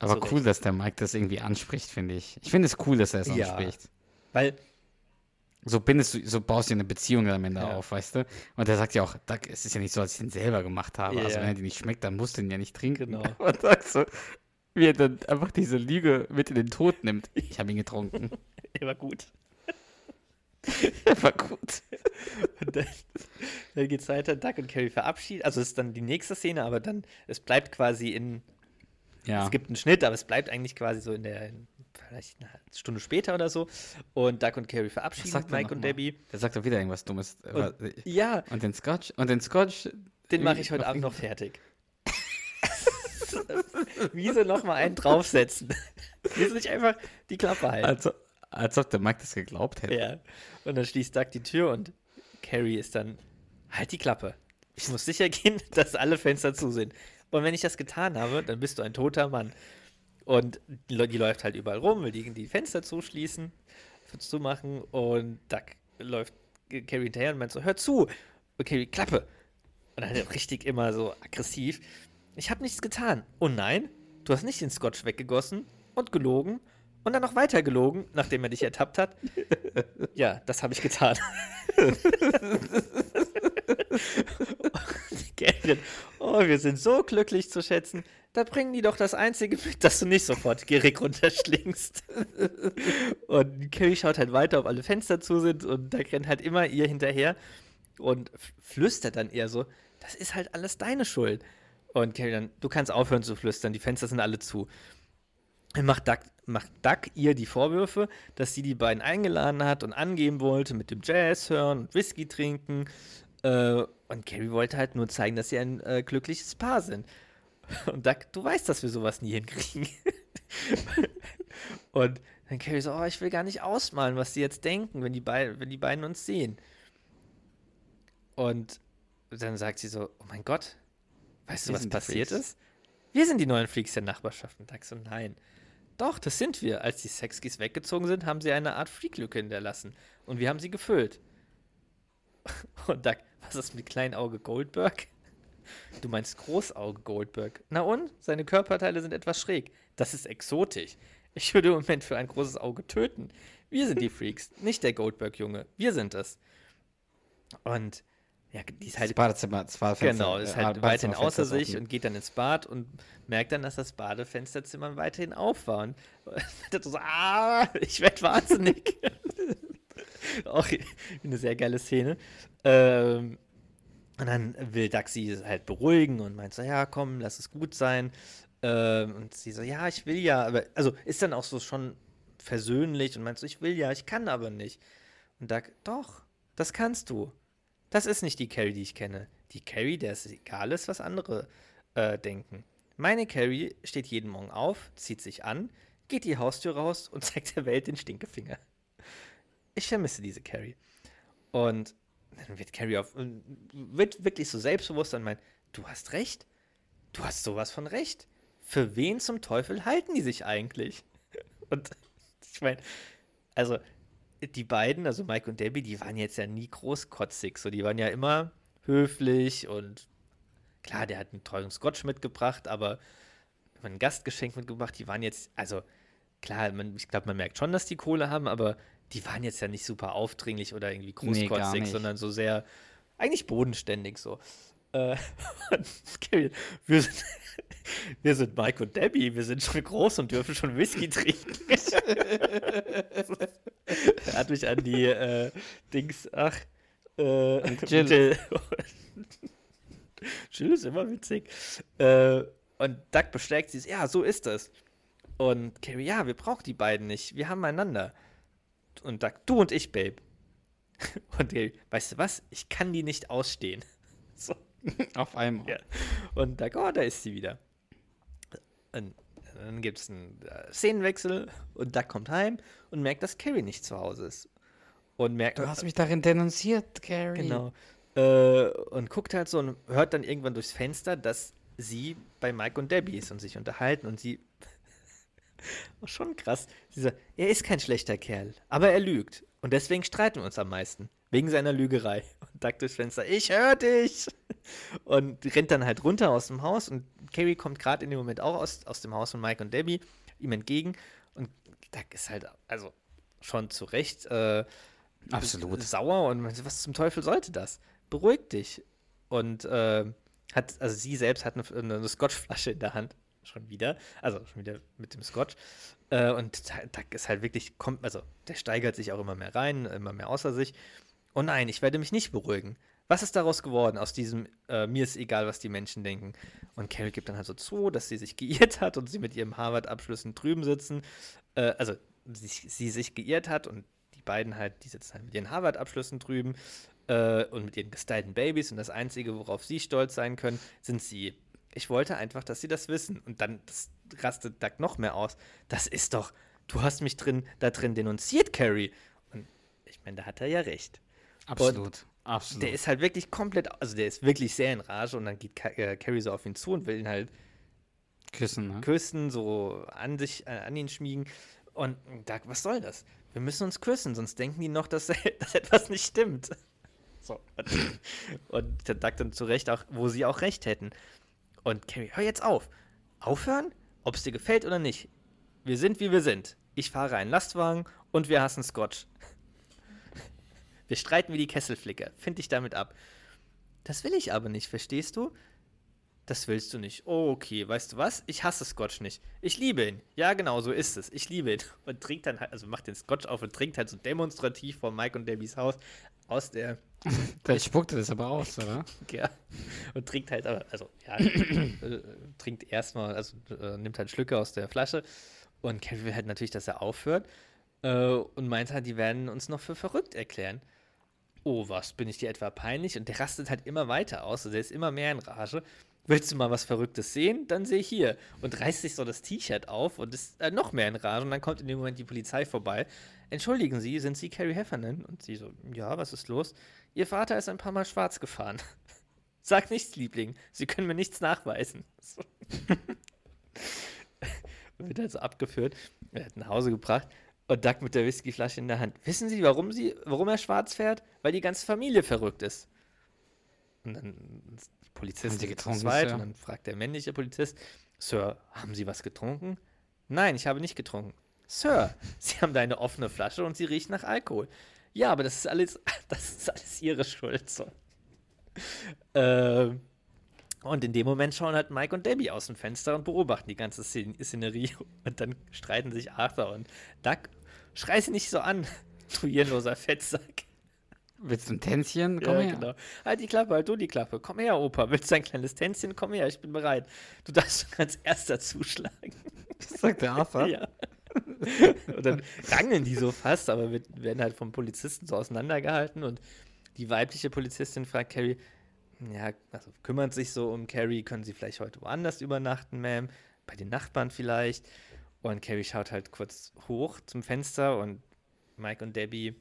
Speaker 2: Aber
Speaker 3: zu
Speaker 2: cool,
Speaker 3: Recht.
Speaker 2: dass der Mike das irgendwie anspricht, finde ich. Ich finde es cool, dass er es
Speaker 3: Ja.
Speaker 2: anspricht.
Speaker 3: Weil,
Speaker 2: So bindest du, so baust du eine Beziehung am Ende
Speaker 3: Ja.
Speaker 2: auf, weißt du? Und er sagt ja auch, Doug, es ist ja nicht so, als ich den selber gemacht habe. Also
Speaker 3: Ja.
Speaker 2: wenn er dir nicht schmeckt, dann musst du ihn ja nicht trinken.
Speaker 3: Genau.
Speaker 2: Und Doug so, wie er dann einfach diese Lüge mit in den Tod nimmt. Ich habe ihn getrunken.
Speaker 3: er war gut.
Speaker 2: Er war gut.
Speaker 3: Und dann, dann geht's weiter, Doug und Carrie verabschieden. Also es ist dann die nächste Szene, aber dann, es bleibt quasi in,
Speaker 2: Ja.
Speaker 3: es gibt einen Schnitt, aber es bleibt eigentlich quasi so in der, vielleicht eine Stunde später oder so. Und Doug und Carrie verabschieden
Speaker 2: sagt er
Speaker 3: Mike und
Speaker 2: mal?
Speaker 3: Debbie.
Speaker 2: Der sagt doch wieder irgendwas Dummes.
Speaker 3: Und, ja,
Speaker 2: Und den Scotch, und den Scotch.
Speaker 3: Den mache ich heute Abend noch fertig. Wieso noch mal einen draufsetzen? Wieso nicht einfach die Klappe halten?
Speaker 2: Als, als ob der Mike das geglaubt hätte.
Speaker 3: Ja. Und dann schließt Doug die Tür und Carrie ist dann, halt die Klappe. Ich muss sicher gehen, dass alle Fenster zu sind. Und wenn ich das getan habe, dann bist du ein toter Mann. Und die, die läuft halt überall rum, will die, Fenster zuschließen, zumachen und Doug läuft Carrie hinterher und meint so, hör zu. Und Carrie, Klappe. Und dann halt richtig immer so aggressiv. Ich habe nichts getan. Oh nein, du hast nicht den Scotch weggegossen und gelogen und dann noch weiter gelogen, nachdem er dich ertappt hat. Ja, das habe ich getan. Gavin, oh, wir sind so glücklich zu schätzen. Da bringen die doch das Einzige mit, dass du nicht sofort gierig runterschlingst. und Carrie schaut halt weiter, ob alle Fenster zu sind und da rennt halt immer ihr hinterher und flüstert dann eher so, das ist halt alles deine Schuld. Und Carrie dann, du kannst aufhören zu flüstern, die Fenster sind alle zu. Dann macht Duck, macht Duck ihr die Vorwürfe, dass sie die beiden eingeladen hat und angeben wollte mit dem Jazz hören und Whisky trinken. Äh, und Carrie wollte halt nur zeigen, dass sie ein äh, glückliches Paar sind. Und Duck, du weißt, dass wir sowas nie hinkriegen. und dann Carrie so, oh, ich will gar nicht ausmalen, was die jetzt denken, wenn die, wenn die beiden uns sehen. Und dann sagt sie so, oh mein Gott, weißt du,
Speaker 2: Wir
Speaker 3: was
Speaker 2: sind die
Speaker 3: passiert
Speaker 2: Freaks.
Speaker 3: ist? Wir sind die neuen Freaks der Nachbarschaft. Und Duck so, nein. Doch, das sind wir. Als die Sexkies weggezogen sind, haben sie eine Art Freaklücke hinterlassen. Und wir haben sie gefüllt. Und Duck, was ist mit Kleinauge Goldberg? Du meinst Großauge Goldberg. Na und? Seine Körperteile sind etwas schräg. Das ist exotisch. Ich würde im Moment für ein großes Auge töten. Wir sind die Freaks, nicht der Goldberg-Junge. Wir sind es. Und ja, die ist
Speaker 2: Das
Speaker 3: halt
Speaker 2: Badezimmer, das Badefenster,
Speaker 3: Genau, ist
Speaker 2: äh,
Speaker 3: halt
Speaker 2: Badezimmer-
Speaker 3: weiterhin außer sich
Speaker 2: offen.
Speaker 3: und geht dann ins Bad und merkt dann, dass das Badefensterzimmer weiterhin auf war. Und dann so, ah, ich werde wahnsinnig. Auch eine sehr geile Szene. Ähm, Und dann will sie halt beruhigen und meint so, ja, komm, lass es gut sein. Ähm, und sie so, ja, ich will ja, aber, also ist dann auch so schon versöhnlich und meint so, ich will ja, ich kann aber nicht. Und Duck, doch, das kannst du. Das ist nicht die Carrie, die ich kenne. Die Carrie, der es egal ist, was andere äh, denken. Meine Carrie steht jeden Morgen auf, zieht sich an, geht die Haustür raus und zeigt der Welt den Stinkefinger. Ich vermisse diese Carrie. Und dann wird Carrie auf, wird wirklich so selbstbewusst und meint, du hast recht. Du hast sowas von recht. Für wen zum Teufel halten die sich eigentlich? Und ich meine, also die beiden, also Mike und Debbie, die waren jetzt ja nie großkotzig. So, die waren ja immer höflich und klar, der hat einen teuren Scotch mitgebracht, aber ein Gastgeschenk mitgebracht. Die waren jetzt, also klar, man, ich glaube, man merkt schon, dass die Kohle haben, aber die waren jetzt ja nicht super aufdringlich oder irgendwie
Speaker 2: Nee,
Speaker 3: großkotzig,
Speaker 2: nicht.
Speaker 3: sondern so sehr, eigentlich bodenständig so. Äh, wir sind, wir sind Mike und Debbie, wir sind schon groß und dürfen schon Whisky trinken. er hat mich an die äh, Dings, ach, äh,
Speaker 2: Jill.
Speaker 3: Jill. Jill ist immer witzig. Äh, und Doug bestärkt sie, ja, so ist es. Und Carrie, ja, wir brauchen die beiden nicht. Wir haben einander. Und Doug, du und ich, Babe. Und Carrie, weißt du was? Ich kann die nicht ausstehen. So.
Speaker 2: Auf einmal.
Speaker 3: Ja. Und Doug, oh, da ist sie wieder. Und dann gibt es einen äh, Szenenwechsel und Doug kommt heim und merkt, dass Carrie nicht zu Hause ist. Und merkt,
Speaker 2: Du hast mich darin denunziert, Carrie.
Speaker 3: Genau. Äh, und guckt halt so und hört dann irgendwann durchs Fenster, dass sie bei Mike und Debbie ist und sich unterhalten und sie. Schon krass. Sie sagt, er ist kein schlechter Kerl, aber er lügt. Und deswegen streiten wir uns am meisten. Wegen seiner Lügerei. Und Doug durchs Fenster, ich hör dich! Und rennt dann halt runter aus dem Haus und Carrie kommt gerade in dem Moment auch aus, aus dem Haus von Mike und Debbie ihm entgegen. Und Doug ist halt, also schon zu Recht, äh,
Speaker 2: Absolut.
Speaker 3: sauer und was zum Teufel sollte das? Beruhig dich. Und äh, hat, also sie selbst hat eine, eine Scotchflasche in der Hand. Schon wieder. Also schon wieder mit dem Scotch. Äh, und Doug ist halt wirklich, kommt, also der steigert sich auch immer mehr rein, immer mehr außer sich. Oh nein, ich werde mich nicht beruhigen. Was ist daraus geworden aus diesem, äh, mir ist egal, was die Menschen denken? Und Carrie gibt dann halt so zu, dass sie sich geirrt hat und sie mit ihrem Harvard-Abschlüssen drüben sitzen. Äh, also sie, sie sich geirrt hat und die beiden halt, die sitzen halt mit ihren Harvard-Abschlüssen drüben äh, und mit ihren gestylten Babys und das Einzige, worauf sie stolz sein können, sind sie. Ich wollte einfach, dass sie das wissen. Und dann rastet Doug noch mehr aus. Das ist doch, du hast mich drin, da drin denunziert, Carrie. Und ich meine, da hat er ja recht.
Speaker 2: Absolut. Absolut.
Speaker 3: Der ist halt wirklich komplett, also der ist wirklich sehr in Rage und dann geht Ka äh, Carrie so auf ihn zu und will ihn halt
Speaker 2: Küssen, ne?
Speaker 3: küssen, so an sich, äh, an ihn schmiegen. Und Doug, was soll das? Wir müssen uns küssen, sonst denken die noch, dass, dass etwas nicht stimmt. So. Und, und der Doug dann zu Recht auch, wo sie auch recht hätten. Und Carrie, hör jetzt auf. Aufhören? Ob es dir gefällt oder nicht. Wir sind, wie wir sind. Ich fahre einen Lastwagen und wir hassen Scotch. Wir streiten wie die Kesselflicker. Find dich damit ab. Das will ich aber nicht, verstehst du? Das willst du nicht. Oh, okay, weißt du was? Ich hasse Scotch nicht. Ich liebe ihn. Ja, genau, so ist es. Ich liebe ihn. Und trinkt dann halt, also macht den Scotch auf und trinkt halt so demonstrativ vor Mike und Debbies Haus aus der,
Speaker 2: Der spuckte das aber aus, oder?
Speaker 3: ja, und trinkt halt, aber, also, ja, äh, trinkt erstmal, also äh, nimmt halt Schlücke aus der Flasche. Und Carrie will halt natürlich, dass er aufhört. Äh, und meint halt, die werden uns noch für verrückt erklären. Oh, was, bin ich dir etwa peinlich? Und der rastet halt immer weiter aus, also der ist immer mehr in Rage. Willst du mal was Verrücktes sehen? Dann sehe hier. Und reißt sich so das T-Shirt auf und ist äh, noch mehr in Rage. Und dann kommt in dem Moment die Polizei vorbei. Entschuldigen Sie, sind Sie Carrie Heffernan? Und sie so, ja, was ist los? Ihr Vater ist ein paar Mal schwarz gefahren. Sag nichts, Liebling. Sie können mir nichts nachweisen. So. und wird halt so abgeführt. Er hat nach Hause gebracht. Und Doug mit der Whiskyflasche in der Hand. Wissen Sie, warum, sie, warum er schwarz fährt? Weil die ganze Familie verrückt ist. Und dann ist
Speaker 2: Sie
Speaker 3: zu
Speaker 2: getrunken,
Speaker 3: zweit
Speaker 2: Sir?
Speaker 3: und dann fragt der männliche Polizist, Sir, haben Sie was getrunken? Nein, ich habe nicht getrunken. Sir, Sie haben da eine offene Flasche und sie riecht nach Alkohol. Ja, aber das ist alles, das ist alles Ihre Schuld. So. Ähm, und in dem Moment schauen halt Mike und Debbie aus dem Fenster und beobachten die ganze Szen Szenerie. Und dann streiten sich Arthur und Doug. Schrei sie nicht so an, du hirnloser Fettsack.
Speaker 2: Willst du ein Tänzchen? Komm
Speaker 3: ja,
Speaker 2: her.
Speaker 3: genau. Halt die Klappe, halt du die Klappe. Komm her, Opa. Willst du ein kleines Tänzchen? Komm her, ich bin bereit. Du darfst als erster zuschlagen.
Speaker 2: Das sagt der Arthur.
Speaker 3: Ja. und dann rangeln die so fast, aber wird, werden halt vom Polizisten so auseinandergehalten und die weibliche Polizistin fragt Carrie, ja, also kümmert sich so um Carrie, können sie vielleicht heute woanders übernachten, Ma'am? Bei den Nachbarn vielleicht? Und Carrie schaut halt kurz hoch zum Fenster und Mike und Debbie,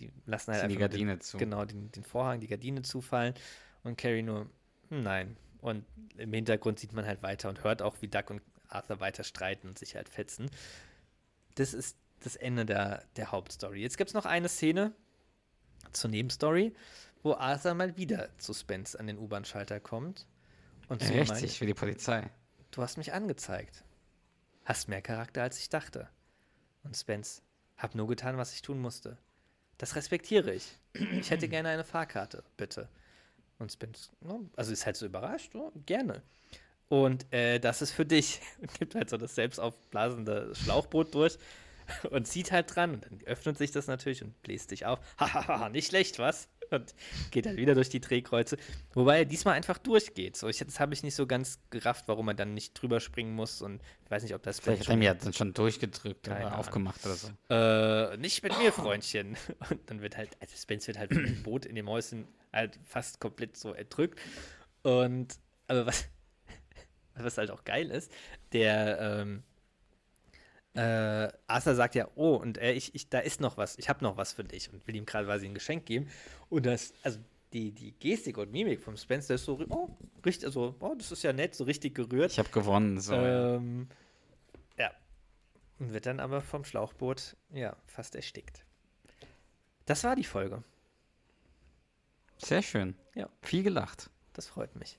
Speaker 3: die lassen halt
Speaker 2: die
Speaker 3: einfach nur
Speaker 2: Gardine
Speaker 3: den,
Speaker 2: zu.
Speaker 3: Genau, den, den Vorhang, die Gardine zufallen und Carrie nur, hm, nein. Und im Hintergrund sieht man halt weiter und hört auch, wie Duck und Arthur weiter streiten und sich halt fetzen. Das ist das Ende der, der Hauptstory. Jetzt gibt es noch eine Szene zur Nebenstory, wo Arthur mal wieder zu Spence an den U-Bahn-Schalter kommt. Und so
Speaker 2: Richtig,
Speaker 3: meint,
Speaker 2: für die Polizei.
Speaker 3: du hast mich angezeigt. Hast mehr Charakter, als ich dachte. Und Spence, hab nur getan, was ich tun musste. Das respektiere ich. Ich hätte gerne eine Fahrkarte, bitte. Und Spence, also ist halt so überrascht, ja, gerne. Und äh, das ist für dich. Und gibt halt so das selbst aufblasende Schlauchboot durch und zieht halt dran. Und dann öffnet sich das natürlich und bläst dich auf. Hahaha, nicht schlecht, was? Und geht halt wieder durch die Drehkreuze. Wobei er diesmal einfach durchgeht. So, ich, das habe ich nicht so ganz gerafft, warum er dann nicht drüber springen muss. Und ich weiß nicht, ob das
Speaker 2: Vielleicht hat er mir dann schon durchgedrückt oder
Speaker 3: Ahnung.
Speaker 2: aufgemacht oder so.
Speaker 3: äh, nicht mit mir, Freundchen. Und dann wird halt, also Spence wird halt von dem Boot in dem Häuschen halt fast komplett so erdrückt. Und, aber was, was halt auch geil ist, der, ähm, äh, Arthur sagt ja, oh, und äh, ich, ich, da ist noch was, ich habe noch was für dich und will ihm gerade quasi ein Geschenk geben. Und das, also die, die Gestik und Mimik vom Spence, der ist so, oh, richtig, also, oh, das ist ja nett, so richtig gerührt.
Speaker 2: Ich habe gewonnen. So, ja.
Speaker 3: Ähm, ja. Und wird dann aber vom Schlauchboot, ja, fast erstickt. Das war die Folge.
Speaker 2: Sehr schön.
Speaker 3: Ja.
Speaker 2: Viel gelacht.
Speaker 3: Das freut mich.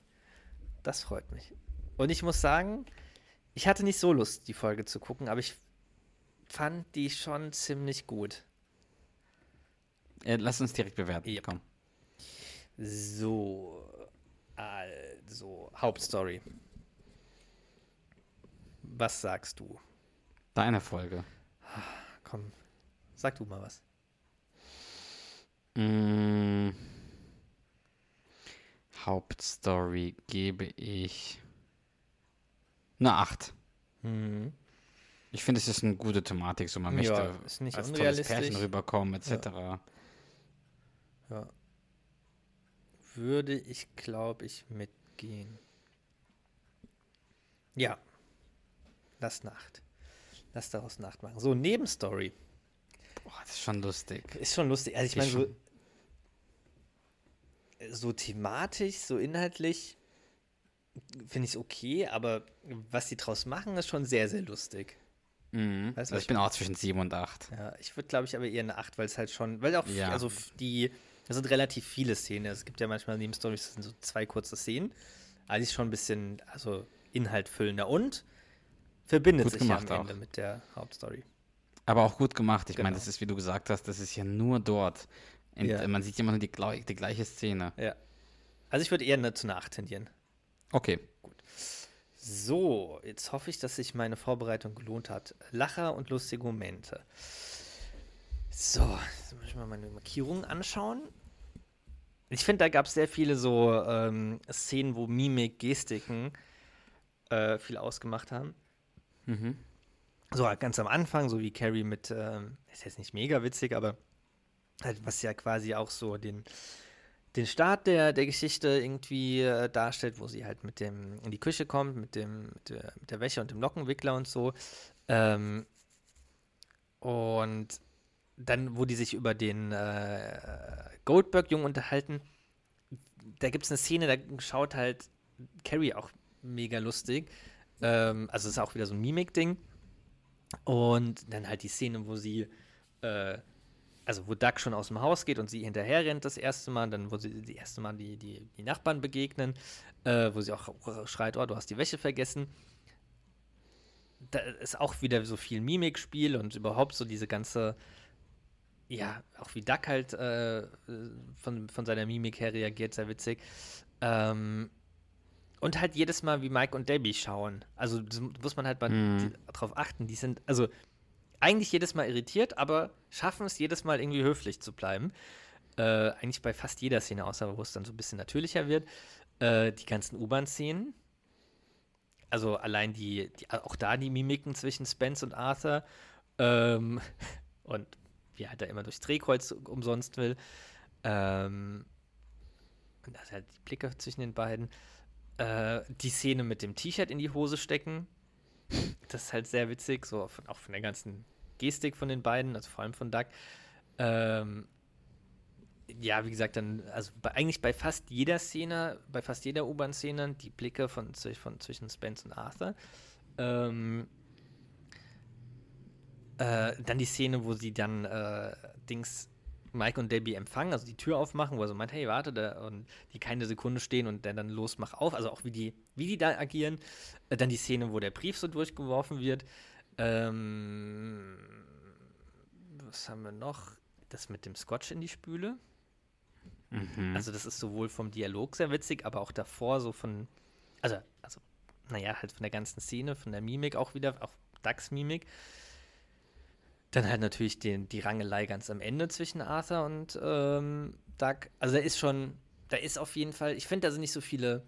Speaker 3: Das freut mich. Und ich muss sagen, ich hatte nicht so Lust, die Folge zu gucken, aber ich fand die schon ziemlich gut.
Speaker 2: Äh, lass uns direkt bewerten.
Speaker 3: Yep.
Speaker 2: Komm.
Speaker 3: So, also, Hauptstory. Was sagst du?
Speaker 2: Deine Folge.
Speaker 3: Komm, sag du mal was.
Speaker 2: Mm. Hauptstory gebe ich eine 8.
Speaker 3: Mhm.
Speaker 2: Ich finde, es ist eine gute Thematik, so man
Speaker 3: Ja,
Speaker 2: möchte
Speaker 3: ist nicht
Speaker 2: als tolles. Pärchen rüberkommen, etc.
Speaker 3: Ja. Würde ich, glaube ich, mitgehen. Ja. Lass Nacht. Lass daraus Nacht machen. So, Nebenstory.
Speaker 2: Boah, das ist schon lustig.
Speaker 3: Ist schon lustig. Also ich meine, so, so thematisch, so inhaltlich finde ich es okay, aber was die draus machen, ist schon sehr, sehr lustig.
Speaker 2: Mhm.
Speaker 3: Weißt
Speaker 2: also ich bin auch zwischen 7 und 8.
Speaker 3: Ja, ich würde, glaube ich, aber eher eine 8, weil es halt schon, weil auch,
Speaker 2: Ja.
Speaker 3: also die, das sind relativ viele Szenen. Es gibt ja manchmal Nebenstories, das sind so zwei kurze Szenen. Aber die ist schon ein bisschen, also inhaltfüllender und verbindet
Speaker 2: Gut
Speaker 3: sich
Speaker 2: gemacht
Speaker 3: ja am Ende
Speaker 2: auch.
Speaker 3: mit der Hauptstory.
Speaker 2: Aber auch gut gemacht. Ich meine,
Speaker 3: Genau.
Speaker 2: das ist, wie du gesagt hast, das ist ja nur dort. Und
Speaker 3: Ja.
Speaker 2: man sieht immer nur die, die gleiche Szene.
Speaker 3: Ja. Also ich würde eher eine, zu einer 8 tendieren.
Speaker 2: Okay.
Speaker 3: So, jetzt hoffe ich, dass sich meine Vorbereitung gelohnt hat. Lacher und lustige Momente. So, jetzt muss ich mal meine Markierungen anschauen. Ich finde, da gab es sehr viele so ähm, Szenen, wo Mimik, Gestiken äh, viel ausgemacht haben.
Speaker 2: Mhm.
Speaker 3: So halt ganz am Anfang, so wie Carrie mit, ähm, ist jetzt nicht mega witzig, aber halt, was ja quasi auch so den, den Start der, der Geschichte irgendwie äh, darstellt, wo sie halt mit dem in die Küche kommt, mit dem, mit der, mit der Wäsche und dem Lockenwickler und so. Ähm, und dann, wo die sich über den äh, Goldberg-Jungen unterhalten, da gibt es eine Szene, da schaut halt Carrie auch mega lustig. Ähm, also es ist auch wieder so ein Mimik-Ding. Und dann halt die Szene, wo sie, äh, also wo Duck schon aus dem Haus geht und sie hinterher rennt das erste Mal, dann wo sie das erste Mal die, die, die Nachbarn begegnen, äh, wo sie auch schreit, oh, du hast die Wäsche vergessen. Da ist auch wieder so viel Mimikspiel und überhaupt so diese ganze, ja, auch wie Duck halt äh, von, von seiner Mimik her reagiert, sehr witzig. Ähm, und halt jedes Mal, wie Mike und Debbie schauen. Also das muss man halt mal die- drauf achten. Die sind, also eigentlich jedes Mal irritiert, aber schaffen es jedes Mal irgendwie höflich zu bleiben. Äh, eigentlich bei fast jeder Szene, außer wo es dann so ein bisschen natürlicher wird. Äh, die ganzen U-Bahn-Szenen. Also allein die, die, auch da die Mimiken zwischen Spence und Arthur. Ähm, und wie halt er immer durchs Drehkreuz umsonst will. Ähm, und das halt die Blicke zwischen den beiden. Äh, die Szene mit dem T-Shirt in die Hose stecken. Das ist halt sehr witzig, so von, auch von der ganzen Gestik von den beiden, also vor allem von Doug. Ähm, ja, wie gesagt, dann, also bei, eigentlich bei fast jeder Szene, bei fast jeder U-Bahn-Szene, die Blicke von, von, zwischen Spence und Arthur. Ähm, äh, dann die Szene, wo sie dann äh, Dings Mike und Debbie empfangen, also die Tür aufmachen, wo er so meint, hey, warte, da, und die keine Sekunde stehen und der dann los, mach auf, also auch wie die, wie die da agieren. Äh, dann die Szene, wo der Brief so durchgeworfen wird. Ähm, was haben wir noch? Das mit dem Scotch in die Spüle.
Speaker 2: Mhm.
Speaker 3: Also das ist sowohl vom Dialog sehr witzig, aber auch davor so von, also, also, naja, halt von der ganzen Szene, von der Mimik auch wieder, auch Ducks Mimik. Dann halt natürlich den, die Rangelei ganz am Ende zwischen Arthur und ähm, Doug. Also da ist schon, da ist auf jeden Fall, ich finde, da sind nicht so viele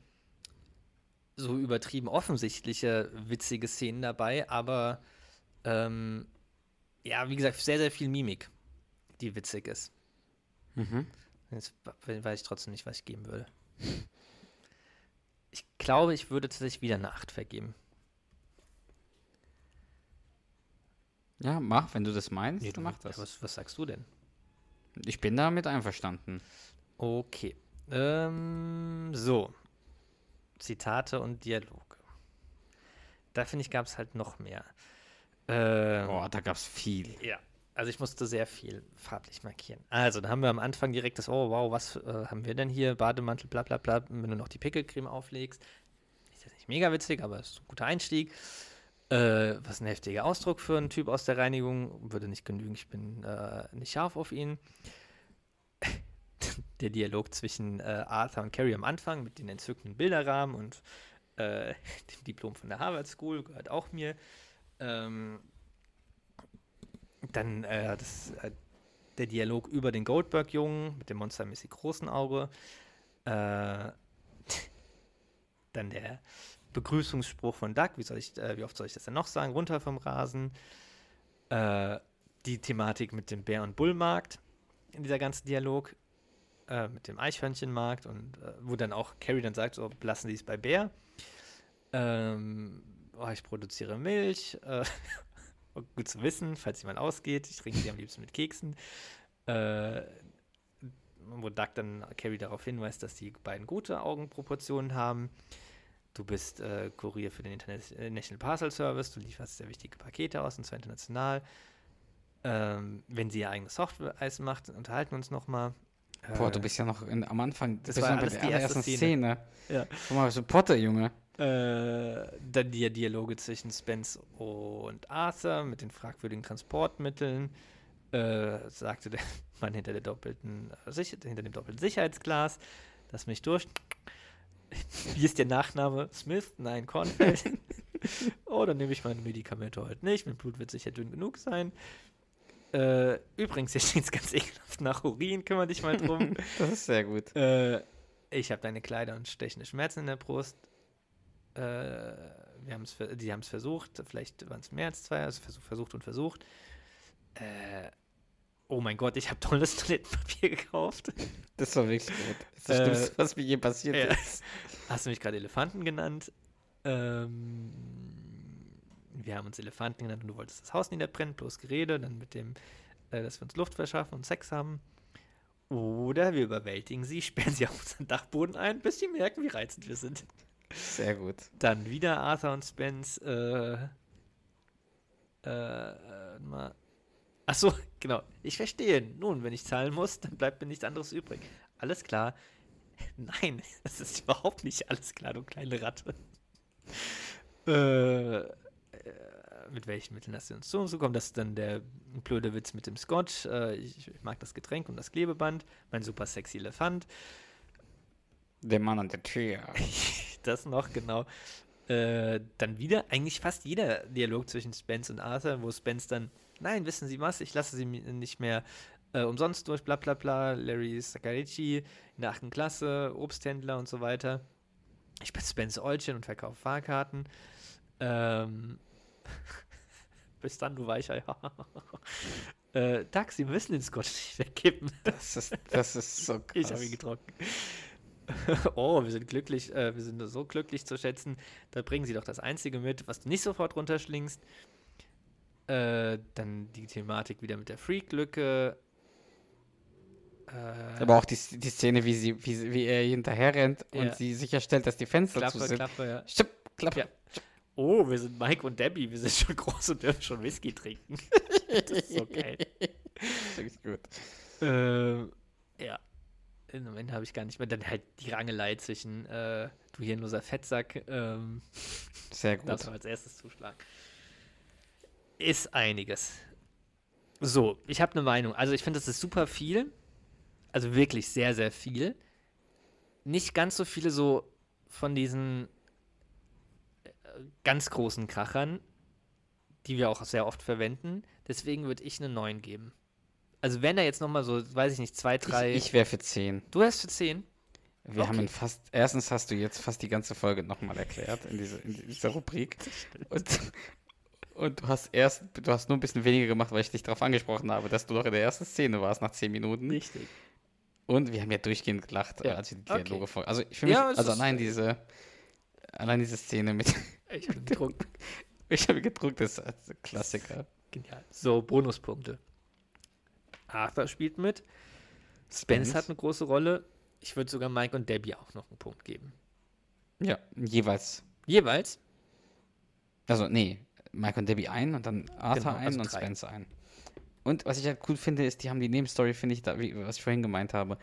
Speaker 3: so übertrieben offensichtliche witzige Szenen dabei, aber ähm, ja, wie gesagt, sehr, sehr viel Mimik, die witzig ist.
Speaker 2: Mhm.
Speaker 3: Jetzt weiß ich trotzdem nicht, was ich geben würde. Ich glaube, ich würde tatsächlich wieder eine 8 vergeben.
Speaker 2: Ja, mach, wenn du das meinst,
Speaker 3: Nee,
Speaker 2: dann mach das.
Speaker 3: Was, was sagst du denn?
Speaker 2: Ich bin damit einverstanden.
Speaker 3: Okay. Ähm, so. Zitate und Dialoge. Da finde ich, gab es halt noch mehr. Ähm,
Speaker 2: Boah, da gab's viel.
Speaker 3: Ja, also ich musste sehr viel farblich markieren. Also, da haben wir am Anfang direkt das, oh wow, was äh, haben wir denn hier? Bademantel, bla bla bla. Wenn du noch die Pickelcreme auflegst. Ist jetzt nicht mega witzig, aber ist ein guter Einstieg. Äh, was ein heftiger Ausdruck für einen Typ aus der Reinigung. Würde nicht genügen, ich bin äh, nicht scharf auf ihn. der Dialog zwischen äh, Arthur und Carrie am Anfang mit den entzückenden Bilderrahmen und äh, dem Diplom von der Harvard School gehört auch mir. Ähm, dann äh, das, äh, der Dialog über den Goldberg-Jungen mit dem monstermäßig großen Auge. Dann der Begrüßungsspruch von Doug, wie, soll ich, äh, wie oft soll ich das denn noch sagen? Runter vom Rasen. Äh, die Thematik mit dem Bär- und Bullmarkt in dieser ganzen Dialog. Äh, mit dem Eichhörnchenmarkt und äh, wo dann auch Carrie dann sagt, so, lassen Sie es bei Bär. Ähm, oh, ich produziere Milch. Äh, gut zu wissen, falls jemand ausgeht. Ich trinke sie am liebsten mit Keksen. Äh, wo Doug dann Carrie darauf hinweist, dass die beiden gute Augenproportionen haben. Du bist äh, Kurier für den Internet äh, National Parcel Service, du lieferst sehr wichtige Pakete aus, und zwar international. Ähm, wenn sie ihr eigenes Software-Eis macht, unterhalten wir uns nochmal.
Speaker 2: Boah, du bist ja noch in, am Anfang,
Speaker 3: das war
Speaker 2: noch bei der
Speaker 3: die erste
Speaker 2: allerersten
Speaker 3: Szene.
Speaker 2: Szene.
Speaker 3: Ja.
Speaker 2: Guck mal, so Potter, Junge.
Speaker 3: Äh, dann die Dialoge zwischen Spence und Arthur mit den fragwürdigen Transportmitteln. Äh, sagte der Mann hinter, der doppelten, äh, hinter dem doppelten Sicherheitsglas. Lass mich durch. Wie ist der Nachname? Smith? Nein, Kornfeld. oh, dann nehme ich meine Medikamente heute nicht. Mein Blut wird sicher dünn genug sein. Äh, übrigens, hier steht es ganz ekelhaft nach Urin. Kümmere dich mal drum.
Speaker 2: Das ist sehr gut.
Speaker 3: Äh, ich habe deine Kleider und stechende Schmerzen in der Brust. Äh, wir haben's, die haben es versucht, vielleicht waren es mehr als zwei, also versucht, versucht und versucht. Äh, oh mein Gott, ich habe tolles Toilettenpapier gekauft.
Speaker 2: Das war wirklich gut. Das ist das
Speaker 3: Äh,
Speaker 2: Schlimmste, was mir je passiert
Speaker 3: ja.
Speaker 2: ist.
Speaker 3: Hast du mich gerade Elefanten genannt? Ähm, wir haben uns Elefanten genannt und du wolltest das Haus niederbrennen, bloß Gerede, dann mit dem, äh, dass wir uns Luft verschaffen und Sex haben. Oder wir überwältigen sie, sperren sie auf unseren Dachboden ein, bis sie merken, wie reizend wir sind.
Speaker 2: Sehr gut.
Speaker 3: Dann wieder Arthur und Spence. Äh, äh, äh, mal. Ach so, genau. Ich verstehe. Nun, wenn ich zahlen muss, dann bleibt mir nichts anderes übrig. Alles klar. Nein, das ist überhaupt nicht alles klar, du kleine Ratte. äh, äh, mit welchen Mitteln hast du uns zu uns gekommen? Das ist dann der blöde Witz mit dem Scotch. Äh, ich, ich mag das Getränk und das Klebeband. Mein super sexy Elefant.
Speaker 2: Der Mann an der Tür.
Speaker 3: das noch, genau. Äh, dann wieder eigentlich fast jeder Dialog zwischen Spence und Arthur, wo Spence dann, nein, wissen Sie was, ich lasse Sie nicht mehr äh, umsonst durch, bla bla bla, Larry Sacarici in der achten Klasse, Obsthändler und so weiter. Ich bin Spence Olchen und verkaufe Fahrkarten. Ähm, bis dann, du Weichei. äh, Taxi, wir müssen den Scotch nicht wegkippen.
Speaker 2: Das ist, das ist so krass.
Speaker 3: Ich habe ihn getrocknet. oh, wir sind glücklich, äh, wir sind so glücklich zu schätzen. Da bringen sie doch das Einzige mit, was du nicht sofort runterschlingst. Äh, dann die Thematik wieder mit der Freak-Lücke. Äh,
Speaker 2: Aber auch die, die Szene, wie, sie, wie, wie er hinterher rennt
Speaker 3: Ja.
Speaker 2: und sie sicherstellt, dass die Fenster zu
Speaker 3: Klappe,
Speaker 2: sind.
Speaker 3: Klappe, ja.
Speaker 2: Stopp, Klappe.
Speaker 3: Ja. Oh, wir sind Mike und Debbie, wir sind schon groß und dürfen schon Whisky trinken. das ist so geil.
Speaker 2: Das ist gut.
Speaker 3: Ähm, ja. Im Moment habe ich gar nicht mehr. Dann halt die Rangelei zwischen äh, du hirnloser Fettsack. Ähm,
Speaker 2: Sehr gut.
Speaker 3: darfst du als erstes zuschlagen. Ist einiges. So, ich habe eine Meinung. Also ich finde, das ist super viel. Also wirklich sehr, sehr viel. Nicht ganz so viele so von diesen äh, ganz großen Krachern, die wir auch sehr oft verwenden. Deswegen würde ich eine 9 geben. Also wenn er jetzt noch mal so, weiß ich nicht, zwei, drei...
Speaker 2: Ich, ich wäre für 10.
Speaker 3: du hast für 10?
Speaker 2: Wir haben
Speaker 3: Okay.
Speaker 2: ihn fast, erstens hast du jetzt fast die ganze Folge nochmal erklärt in, diese, in dieser Rubrik. Und, und du hast erst, du hast nur ein bisschen weniger gemacht, weil ich dich darauf angesprochen habe, dass du doch in der ersten Szene warst nach 10 Minuten.
Speaker 3: Richtig.
Speaker 2: Und wir haben ja durchgehend gelacht,
Speaker 3: Ja.
Speaker 2: als wir die
Speaker 3: Okay.
Speaker 2: Dialoge vor. Also ich mich,
Speaker 3: Ja,
Speaker 2: also allein diese, allein diese Szene mit,
Speaker 3: Ich bin betrunken.
Speaker 2: ich habe gedruckt, das ist ein Klassiker.
Speaker 3: Genial. So, Bonuspunkte. Arthur spielt mit. Spence
Speaker 2: Spence.
Speaker 3: hat eine große Rolle. Ich würde sogar Mike und Debbie auch noch einen Punkt geben.
Speaker 2: Ja, jeweils.
Speaker 3: Jeweils.
Speaker 2: Also, nee, Mike und Debbie ein und dann Arthur
Speaker 3: Genau,
Speaker 2: ein
Speaker 3: also
Speaker 2: und
Speaker 3: drei.
Speaker 2: Spence ein. Und was ich halt cool finde, ist, die haben die Nebenstory, finde ich, da, wie, was ich vorhin gemeint habe.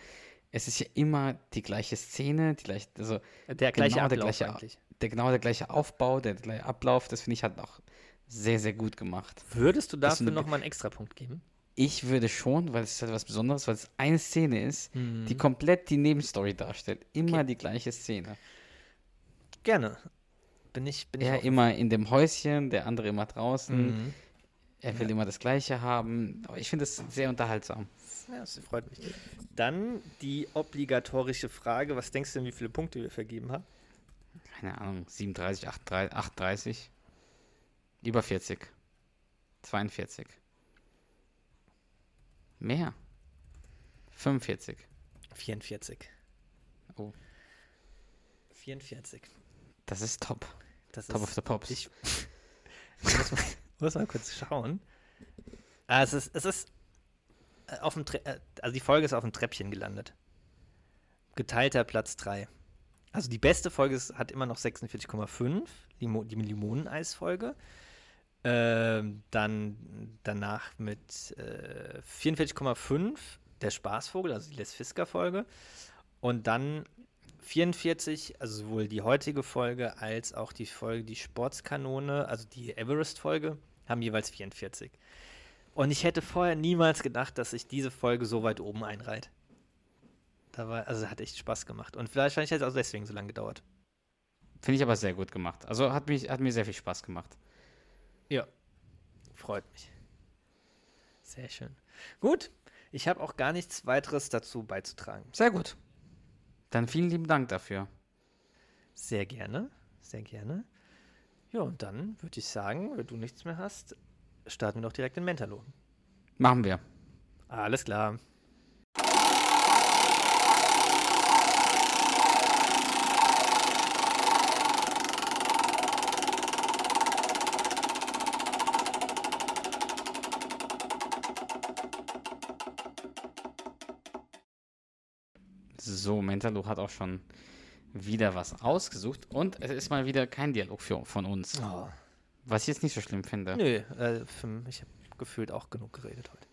Speaker 2: Es ist ja immer die gleiche Szene, die gleiche, also
Speaker 3: Der gleiche
Speaker 2: genau
Speaker 3: Ablauf
Speaker 2: der gleiche,
Speaker 3: eigentlich.
Speaker 2: der genau der gleiche Aufbau, der gleiche Ablauf, das finde ich halt auch sehr, sehr gut gemacht.
Speaker 3: Würdest du dafür
Speaker 2: eine-
Speaker 3: noch mal einen Extrapunkt geben?
Speaker 2: Ich würde schon, weil es ist halt was Besonderes, weil es eine Szene ist,
Speaker 3: Mhm.
Speaker 2: die komplett die Nebenstory darstellt. Immer die gleiche Szene.
Speaker 3: Gerne. Bin ich, bin ich
Speaker 2: Er
Speaker 3: auch-
Speaker 2: immer in dem Häuschen, der andere immer draußen.
Speaker 3: Mhm.
Speaker 2: Er will immer das Gleiche haben. Aber ich finde es sehr unterhaltsam.
Speaker 3: Ja, das freut mich. Dann die obligatorische Frage: Was denkst du denn, wie viele Punkte wir vergeben haben?
Speaker 2: Keine Ahnung, 37, 38, 38. Über 40. 42. Mehr. 45.
Speaker 3: 44.
Speaker 2: Oh.
Speaker 3: 44.
Speaker 2: Das ist top.
Speaker 3: Das
Speaker 2: Top
Speaker 3: ist
Speaker 2: of the Pops.
Speaker 3: Ich muss, mal, muss mal kurz schauen. Ah, es ist, es ist äh, auf dem Tre äh, also die Folge ist auf dem Treppchen gelandet. Geteilter Platz 3. Also die beste Folge ist, hat immer noch 46,5, Limo, die Limoneneis-Folge. Ähm, dann danach mit äh, 44,5 der Spaßvogel, also die Les Fisker-Folge. Und dann 44, also sowohl die heutige Folge als auch die Folge Die Sportskanone, also die Everest-Folge, haben jeweils 44. Und ich hätte vorher niemals gedacht, dass sich diese Folge so weit oben einreiht. Da war, also hat echt Spaß gemacht. Und vielleicht hat es auch deswegen so lange gedauert.
Speaker 2: Finde ich aber sehr gut gemacht. Also hat, mich, hat mir sehr viel Spaß gemacht.
Speaker 3: Ja. Freut mich. Sehr schön. Gut. Ich habe auch gar nichts weiteres dazu beizutragen.
Speaker 2: Sehr gut. Dann vielen lieben Dank dafür.
Speaker 3: Sehr gerne. Sehr gerne. Ja, und dann würde ich sagen, wenn du nichts mehr hast, starten wir doch direkt in Mentalo.
Speaker 2: Machen wir.
Speaker 3: Alles klar.
Speaker 2: So, Mentalo hat auch schon wieder was ausgesucht. Und es ist mal wieder kein Dialog für, von uns.
Speaker 3: Oh.
Speaker 2: Was ich jetzt nicht so schlimm finde.
Speaker 3: Nö, äh, für, ich habe gefühlt auch genug geredet heute.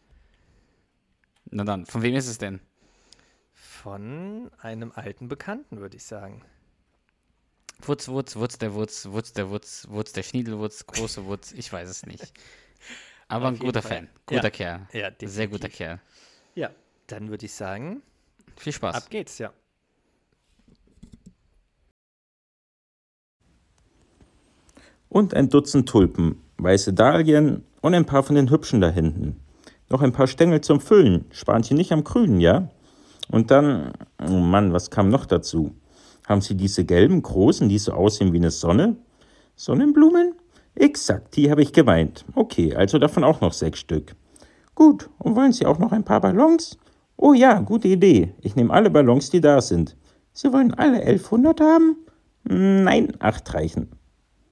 Speaker 2: Na dann, von wem ist es denn?
Speaker 3: Von einem alten Bekannten, würde ich sagen.
Speaker 2: Wutz, Wutz, Wutz, der Wutz, Wutz, der Wutz, Wutz, der Schniedelwutz, große Wutz, ich weiß es nicht. Aber
Speaker 3: Auf
Speaker 2: ein guter
Speaker 3: Fall.
Speaker 2: Fan, guter
Speaker 3: Ja.
Speaker 2: Kerl.
Speaker 3: Ja,
Speaker 2: Sehr guter
Speaker 3: definitiv.
Speaker 2: Kerl.
Speaker 3: Ja, dann würde ich sagen,
Speaker 2: Viel Spaß.
Speaker 3: ab geht's, ja.
Speaker 4: und ein Dutzend Tulpen, weiße Dahlien und ein paar von den hübschen da hinten. noch ein paar Stängel zum Füllen. Sparen Sie nicht am Grünen, ja? Und dann, oh Mann, was kam noch dazu? Haben Sie diese gelben, großen, die so aussehen wie eine Sonne? Sonnenblumen? Exakt, die habe ich gemeint. Okay, also davon auch noch sechs Stück. Gut, und wollen Sie auch noch ein paar Ballons? Oh ja, gute Idee. Ich nehme alle Ballons, die da sind. Sie wollen alle 1100 haben? Nein, acht reichen.